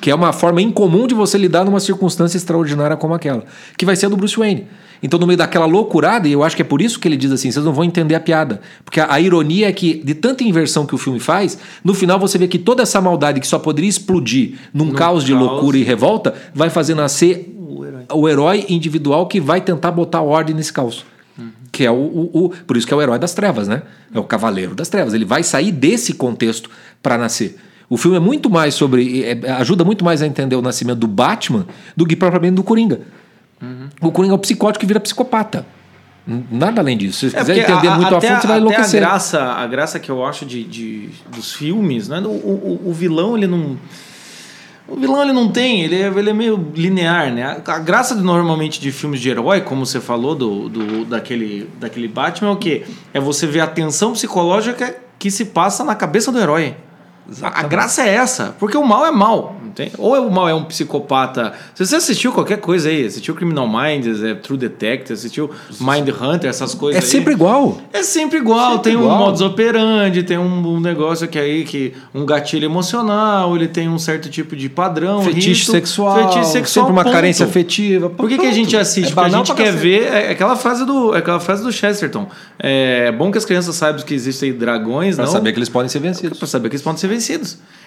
Que é uma forma incomum de você lidar numa circunstância extraordinária como aquela. Que vai ser a do Bruce Wayne. Então, no meio daquela loucurada, e eu acho que é por isso que ele diz assim: vocês não vão entender a piada. Porque a, a ironia é que, de tanta inversão que o filme faz, no final você vê que toda essa maldade que só poderia explodir num caos de caos. loucura e revolta, vai fazer nascer O herói. o herói individual que vai tentar botar ordem nesse caos. Que é o, o- o- Por isso que é o herói das trevas, né? É o cavaleiro das trevas. Ele vai sair desse contexto para nascer. O filme é muito mais sobre. é- ajuda muito mais a entender o nascimento do Batman do que propriamente do Coringa. O Coringa é o psicótico que vira psicopata. Nada além disso. Se você É, quiser entender a- muito a até fundo, você vai enlouquecer. A graça, a graça que eu acho de, de- dos filmes, né? O, o, o vilão, ele não. O vilão ele não tem, ele é, ele é meio linear, né? A, a graça de, normalmente de filmes de herói, como você falou do, do, daquele, daquele Batman, é o quê? É você ver a tensão psicológica que se passa na cabeça do herói. A, a graça é essa, porque o mal é mal. Entende? Ou é o mal é um psicopata. Se você assistiu qualquer coisa aí, assistiu Criminal Minds, é, True Detective, assistiu Mind Hunter, essas coisas É aí. sempre igual. É sempre igual, Sempre tem um igual. modus operandi, tem um, um negócio que aí que um gatilho emocional, ele tem um certo tipo de padrão, Fetiche rito, sexual. fetiche sexual, Sempre uma ponto. carência afetiva. Por que, que a gente assiste? É Porque a gente quer cacete. ver é aquela frase do é aquela frase do Chesterton. É bom que as crianças saibam que existem dragões, Pra não saber que eles podem ser vencidos. para saber que eles podem ser vencidos.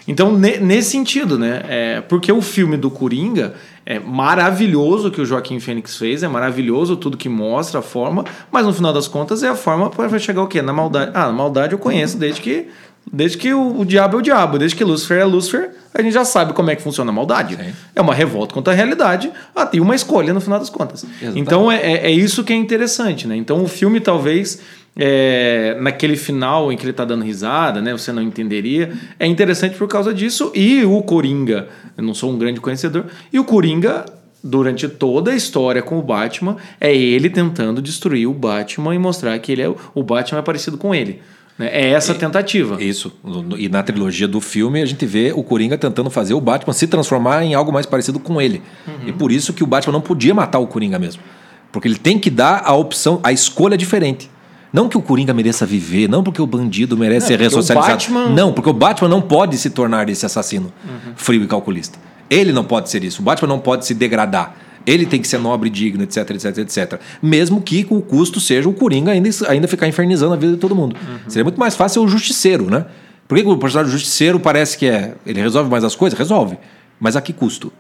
Então, ne- nesse sentido, né? É, porque o filme do Coringa é maravilhoso o que o Joaquim Fênix fez, é maravilhoso tudo que mostra, a forma, mas no final das contas é a forma para chegar o quê? Na maldade. Ah, na maldade eu conheço desde que. Desde que o, o diabo é o diabo, desde que Lúcifer é Lúcifer, a gente já sabe como é que funciona a maldade. Sim. É uma revolta contra a realidade ah, e uma escolha no final das contas. Exatamente. Então é, é, é isso que é interessante, né? Então o filme talvez é, naquele final em que ele tá dando risada, né? Você não entenderia. É interessante por causa disso. E o Coringa, eu não sou um grande conhecedor, e o Coringa, durante toda a história com o Batman, é ele tentando destruir o Batman e mostrar que ele é, o Batman é parecido com ele. né? É essa tentativa. Isso. E na trilogia do filme a gente vê o Coringa tentando fazer o Batman se transformar em algo mais parecido com ele. E por isso que o Batman não podia matar o Coringa mesmo. Porque ele tem que dar a opção, a escolha diferente. Não que o Coringa mereça viver, não porque o bandido merece ser porque o ressocializado. Batman- Não, porque o Batman não pode se tornar esse assassino frio e calculista. Ele não pode ser isso. O Batman não pode se degradar. Ele tem que ser nobre, digno, etc, etc, etc. Mesmo que o custo seja o Coringa ainda, ainda ficar infernizando a vida de todo mundo. Seria muito mais fácil ser o justiceiro, né? Por que o personagem do justiceiro parece que é. Ele resolve mais as coisas? Resolve. Mas a que custo?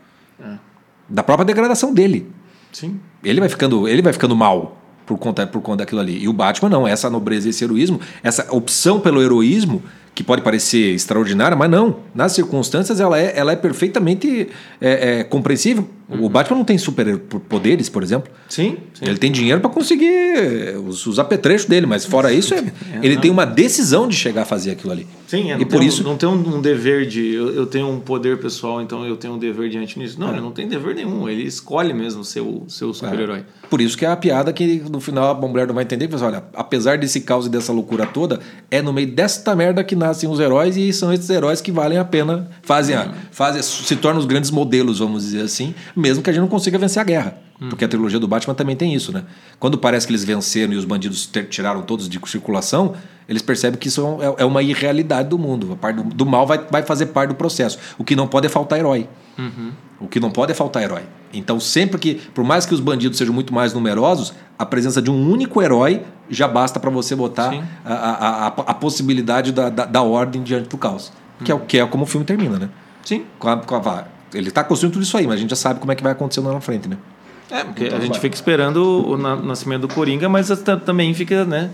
Da própria degradação dele. Sim. Ele vai ficando, ele vai ficando mal por conta, por conta daquilo ali. E o Batman não, essa nobreza esse heroísmo, essa opção pelo heroísmo, que pode parecer extraordinária, mas não. Nas circunstâncias, ela é, ela é perfeitamente é, é, compreensível. O Batman não tem superpoderes, por exemplo. Sim, sim. Ele tem dinheiro para conseguir os, os apetrechos dele, mas fora isso, é- ele tem uma decisão de chegar a fazer aquilo ali. Sim, é, e não por isso não tem um, um dever de eu, eu tenho um poder pessoal, então eu tenho um dever diante disso. Não, ele não tem dever nenhum. Ele escolhe mesmo ser o seu super-herói. Por isso que é a piada que no final a mulher não vai entender, que fala, olha, apesar desse caos e dessa loucura toda, é no meio desta merda que nascem os heróis e são esses heróis que valem a pena, fazem, a, fazem se tornam os grandes modelos, vamos dizer assim, mesmo que a gente não consiga vencer a guerra. Porque a trilogia do Batman também tem isso, né? Quando parece que eles venceram e os bandidos tiraram todos de circulação, eles percebem que isso é, é uma irrealidade do mundo. A parte do, do mal vai, vai fazer parte do processo. O que não pode é faltar herói. O que não pode é faltar herói. Então, sempre que, por mais que os bandidos sejam muito mais numerosos, a presença de um único herói já basta para você botar a, a, a, a possibilidade da, da, da ordem diante do caos. Que, é, o- que é como o filme termina, né? Sim. Com a- com a- ele está construindo tudo isso aí, mas a gente já sabe como é que vai acontecer lá na frente, né? É, porque Então a gente vai. fica esperando o na- nascimento do Coringa, mas ta- também fica, né?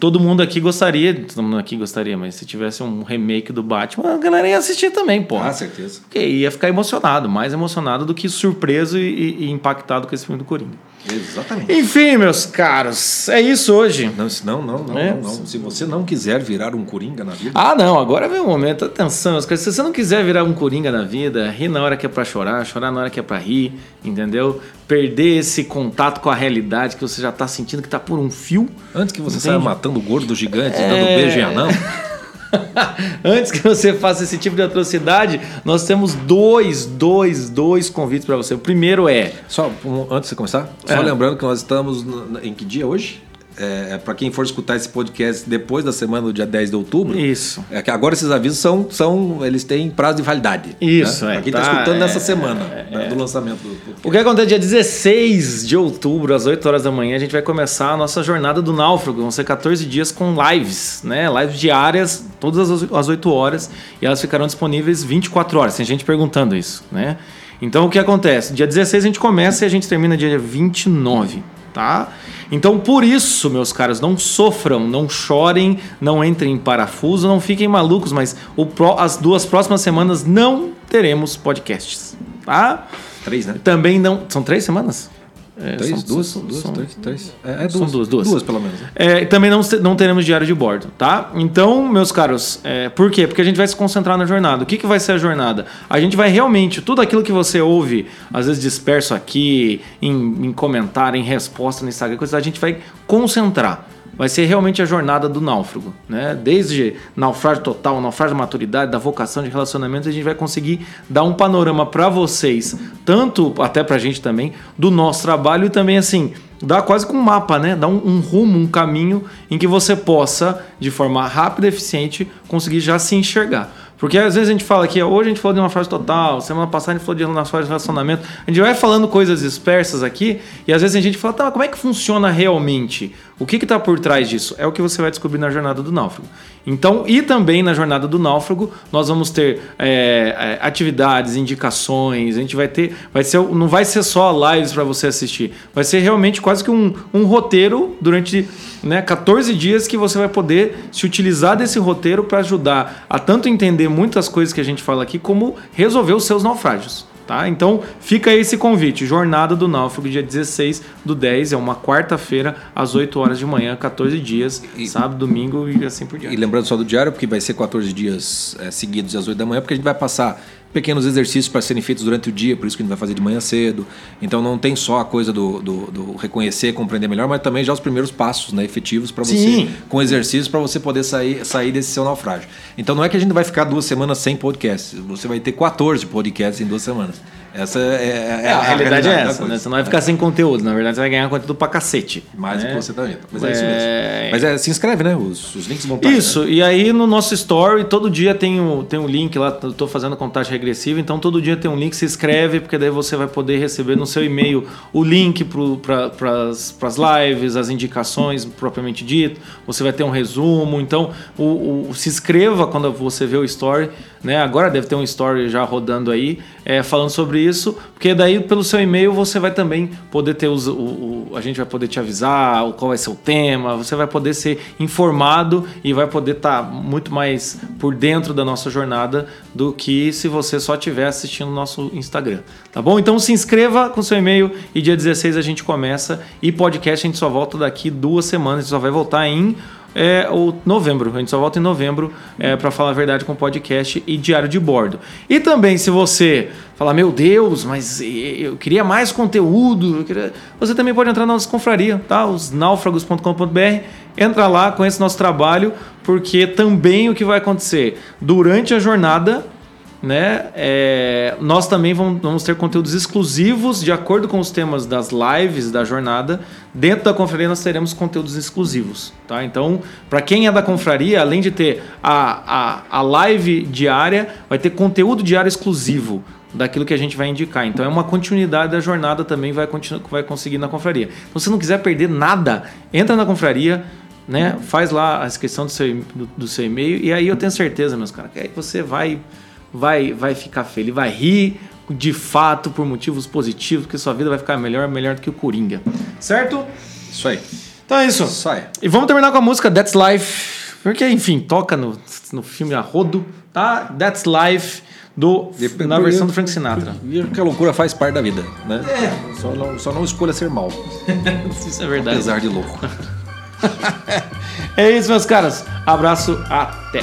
Todo mundo aqui gostaria, todo mundo aqui gostaria, mas se tivesse um remake do Batman, a galera ia assistir também, pô. Ah, certeza. Porque ia ficar emocionado, mais emocionado do que surpreso e, e impactado com esse filme do Coringa. Exatamente. Enfim, meus caros, é isso hoje. Não, não, não, não, É. não, não. Se você não quiser virar um coringa na vida, Ah, não, agora vem o momento. Atenção. Se você não quiser virar um coringa na vida, rir na hora que é pra chorar, chorar na hora que é pra rir, entendeu? Perder esse contato com a realidade que você já tá sentindo que tá por um fio. antes que você Entendi. saia matando o gordo gigante, É. dando beijo em anão, Antes que você faça esse tipo de atrocidade, nós temos dois, dois, dois convites pra você. O primeiro é. Só um- antes de você começar, só É. lembrando que nós estamos no- em que dia hoje? É, para quem for escutar esse podcast depois da semana do dia 10 de outubro. Isso. É que agora esses avisos são, são eles têm prazo de validade. Isso, né? é, Pra quem tá, está escutando é, nessa semana é, né, do lançamento do podcast. O que acontece dia 16 de outubro, às 8 horas da manhã, a gente vai começar a nossa jornada do náufrago. Vão ser 14 dias com lives, né? Lives diárias, todas as- às 8 horas, e elas ficarão disponíveis 24 horas. Tem gente perguntando isso, né? Então o que acontece? Dia 16 a gente começa e a gente termina dia 29, tá? Então por isso, meus caros, não sofram, não chorem, não entrem em parafuso, não fiquem malucos, mas o pró- as duas próximas semanas não teremos podcasts, tá? Três, né? Também não. São três semanas? É, Três, são- duas, são- duas, são- três, três. É, é São duas, duas, duas. Duas, pelo menos. né? É, também não, não teremos diário de bordo, tá? Então, meus caros, é, por quê? Porque a gente vai se concentrar na jornada. O que, que vai ser a jornada? A gente vai realmente, tudo aquilo que você ouve, às vezes disperso aqui, em, em comentário, em resposta no Instagram, coisa, a gente vai concentrar. Vai ser realmente a jornada do náufrago, né? Desde naufrágio total, naufrágio de maturidade, da vocação de relacionamento, a gente vai conseguir dar um panorama para vocês, tanto até pra gente também, do nosso trabalho e também assim, dar quase com um mapa, né? Dar um, um rumo, um caminho em que você possa, de forma rápida e eficiente, conseguir já se enxergar. Porque às vezes a gente fala aqui, hoje a gente falou de uma frase total, semana passada a gente falou de uma frase de relacionamento. A gente vai falando coisas dispersas aqui e às vezes a gente fala, tá, como é que funciona realmente? O que está por trás disso? É o que você vai descobrir na jornada do náufrago. Então, e também na jornada do náufrago, nós vamos ter é, é, atividades, indicações, a gente vai ter. Vai ser, não vai ser só lives para você assistir, vai ser realmente quase que um, um roteiro durante né, 14 dias que você vai poder se utilizar desse roteiro para ajudar a tanto entender muitas coisas que a gente fala aqui, como resolver os seus naufrágios. Tá? Então fica esse convite. Jornada do Náufrago, dia 16 do 10, é uma quarta-feira, às 8 horas de manhã, 14 dias, E- sábado, domingo e assim por E diante. lembrando só do diário, porque vai ser 14 dias é, seguidos às 8 da manhã, porque a gente vai passar pequenos exercícios para serem feitos durante o dia, por isso que a gente vai fazer de manhã cedo. Então não tem só a coisa do, do, do reconhecer, compreender melhor, mas também já os primeiros passos né, efetivos para você, Sim. com exercícios para você poder sair, sair desse seu naufrágio. Então não é que a gente vai ficar duas semanas sem podcast, você vai ter 14 podcasts em duas semanas. Essa é, é- É, a, realidade é essa, né? Você não vai ficar sem conteúdo, na verdade você vai ganhar conteúdo pra cacete. Mais do né? que você tá vendo. Mas é, isso É. mesmo. Mas é, se inscreve, né? Os, os links vão estar. Isso, e aí no nosso story, todo dia tem um, tem um link lá, eu tô fazendo contagem regressiva, então todo dia tem um link, se inscreve, porque daí você vai poder receber no seu e-mail o link para as lives, as indicações propriamente dito, você vai ter um resumo, então o, o- se inscreva quando você vê o story, né? Agora deve ter um story já rodando aí, é, falando sobre isso, porque daí pelo seu e-mail você vai também poder ter os, o, o- a gente vai poder te avisar qual vai ser o tema, você vai poder ser informado e vai poder estar muito mais por dentro da nossa jornada do que se você só estiver assistindo o nosso Instagram, tá bom? Então se inscreva com seu e-mail e dia 16 a gente começa e podcast a gente só volta daqui duas semanas, a gente só vai voltar em é o novembro. A gente só volta em novembro é, para falar a verdade com podcast e diário de bordo. E também, se você falar, meu Deus, mas eu queria mais conteúdo, queria-" você também pode entrar na nossa confraria, tá? Os náufragos.com.br. Entra lá, conhece nosso trabalho, porque também o que vai acontecer durante a jornada né? É, nós também vamos, vamos ter conteúdos exclusivos de acordo com os temas das lives da jornada. Dentro da confraria nós teremos conteúdos exclusivos, tá? Então, para quem é da confraria, além de ter a, a, a live diária, vai ter conteúdo diário exclusivo daquilo que a gente vai indicar. Então é uma continuidade da jornada também vai continuar vai conseguir na confraria. Então, se não quiser perder nada, entra na confraria, né? Faz lá a inscrição do seu, do, do seu e-mail e aí eu tenho certeza, meus caras, que aí você vai vai vai ficar feliz, vai rir de fato por motivos positivos, que sua vida vai ficar melhor, melhor do que o Coringa. Certo? Isso aí. Então é isso. Sai. E vamos terminar com a música That's Life. Porque, enfim, toca no, no filme a rodo, tá? That's Life, do, na versão do Frank Sinatra. Que a loucura faz parte da vida, né? Só, não, só não escolha ser mal, Isso é verdade. apesar de louco. É isso, meus caras. Abraço, até.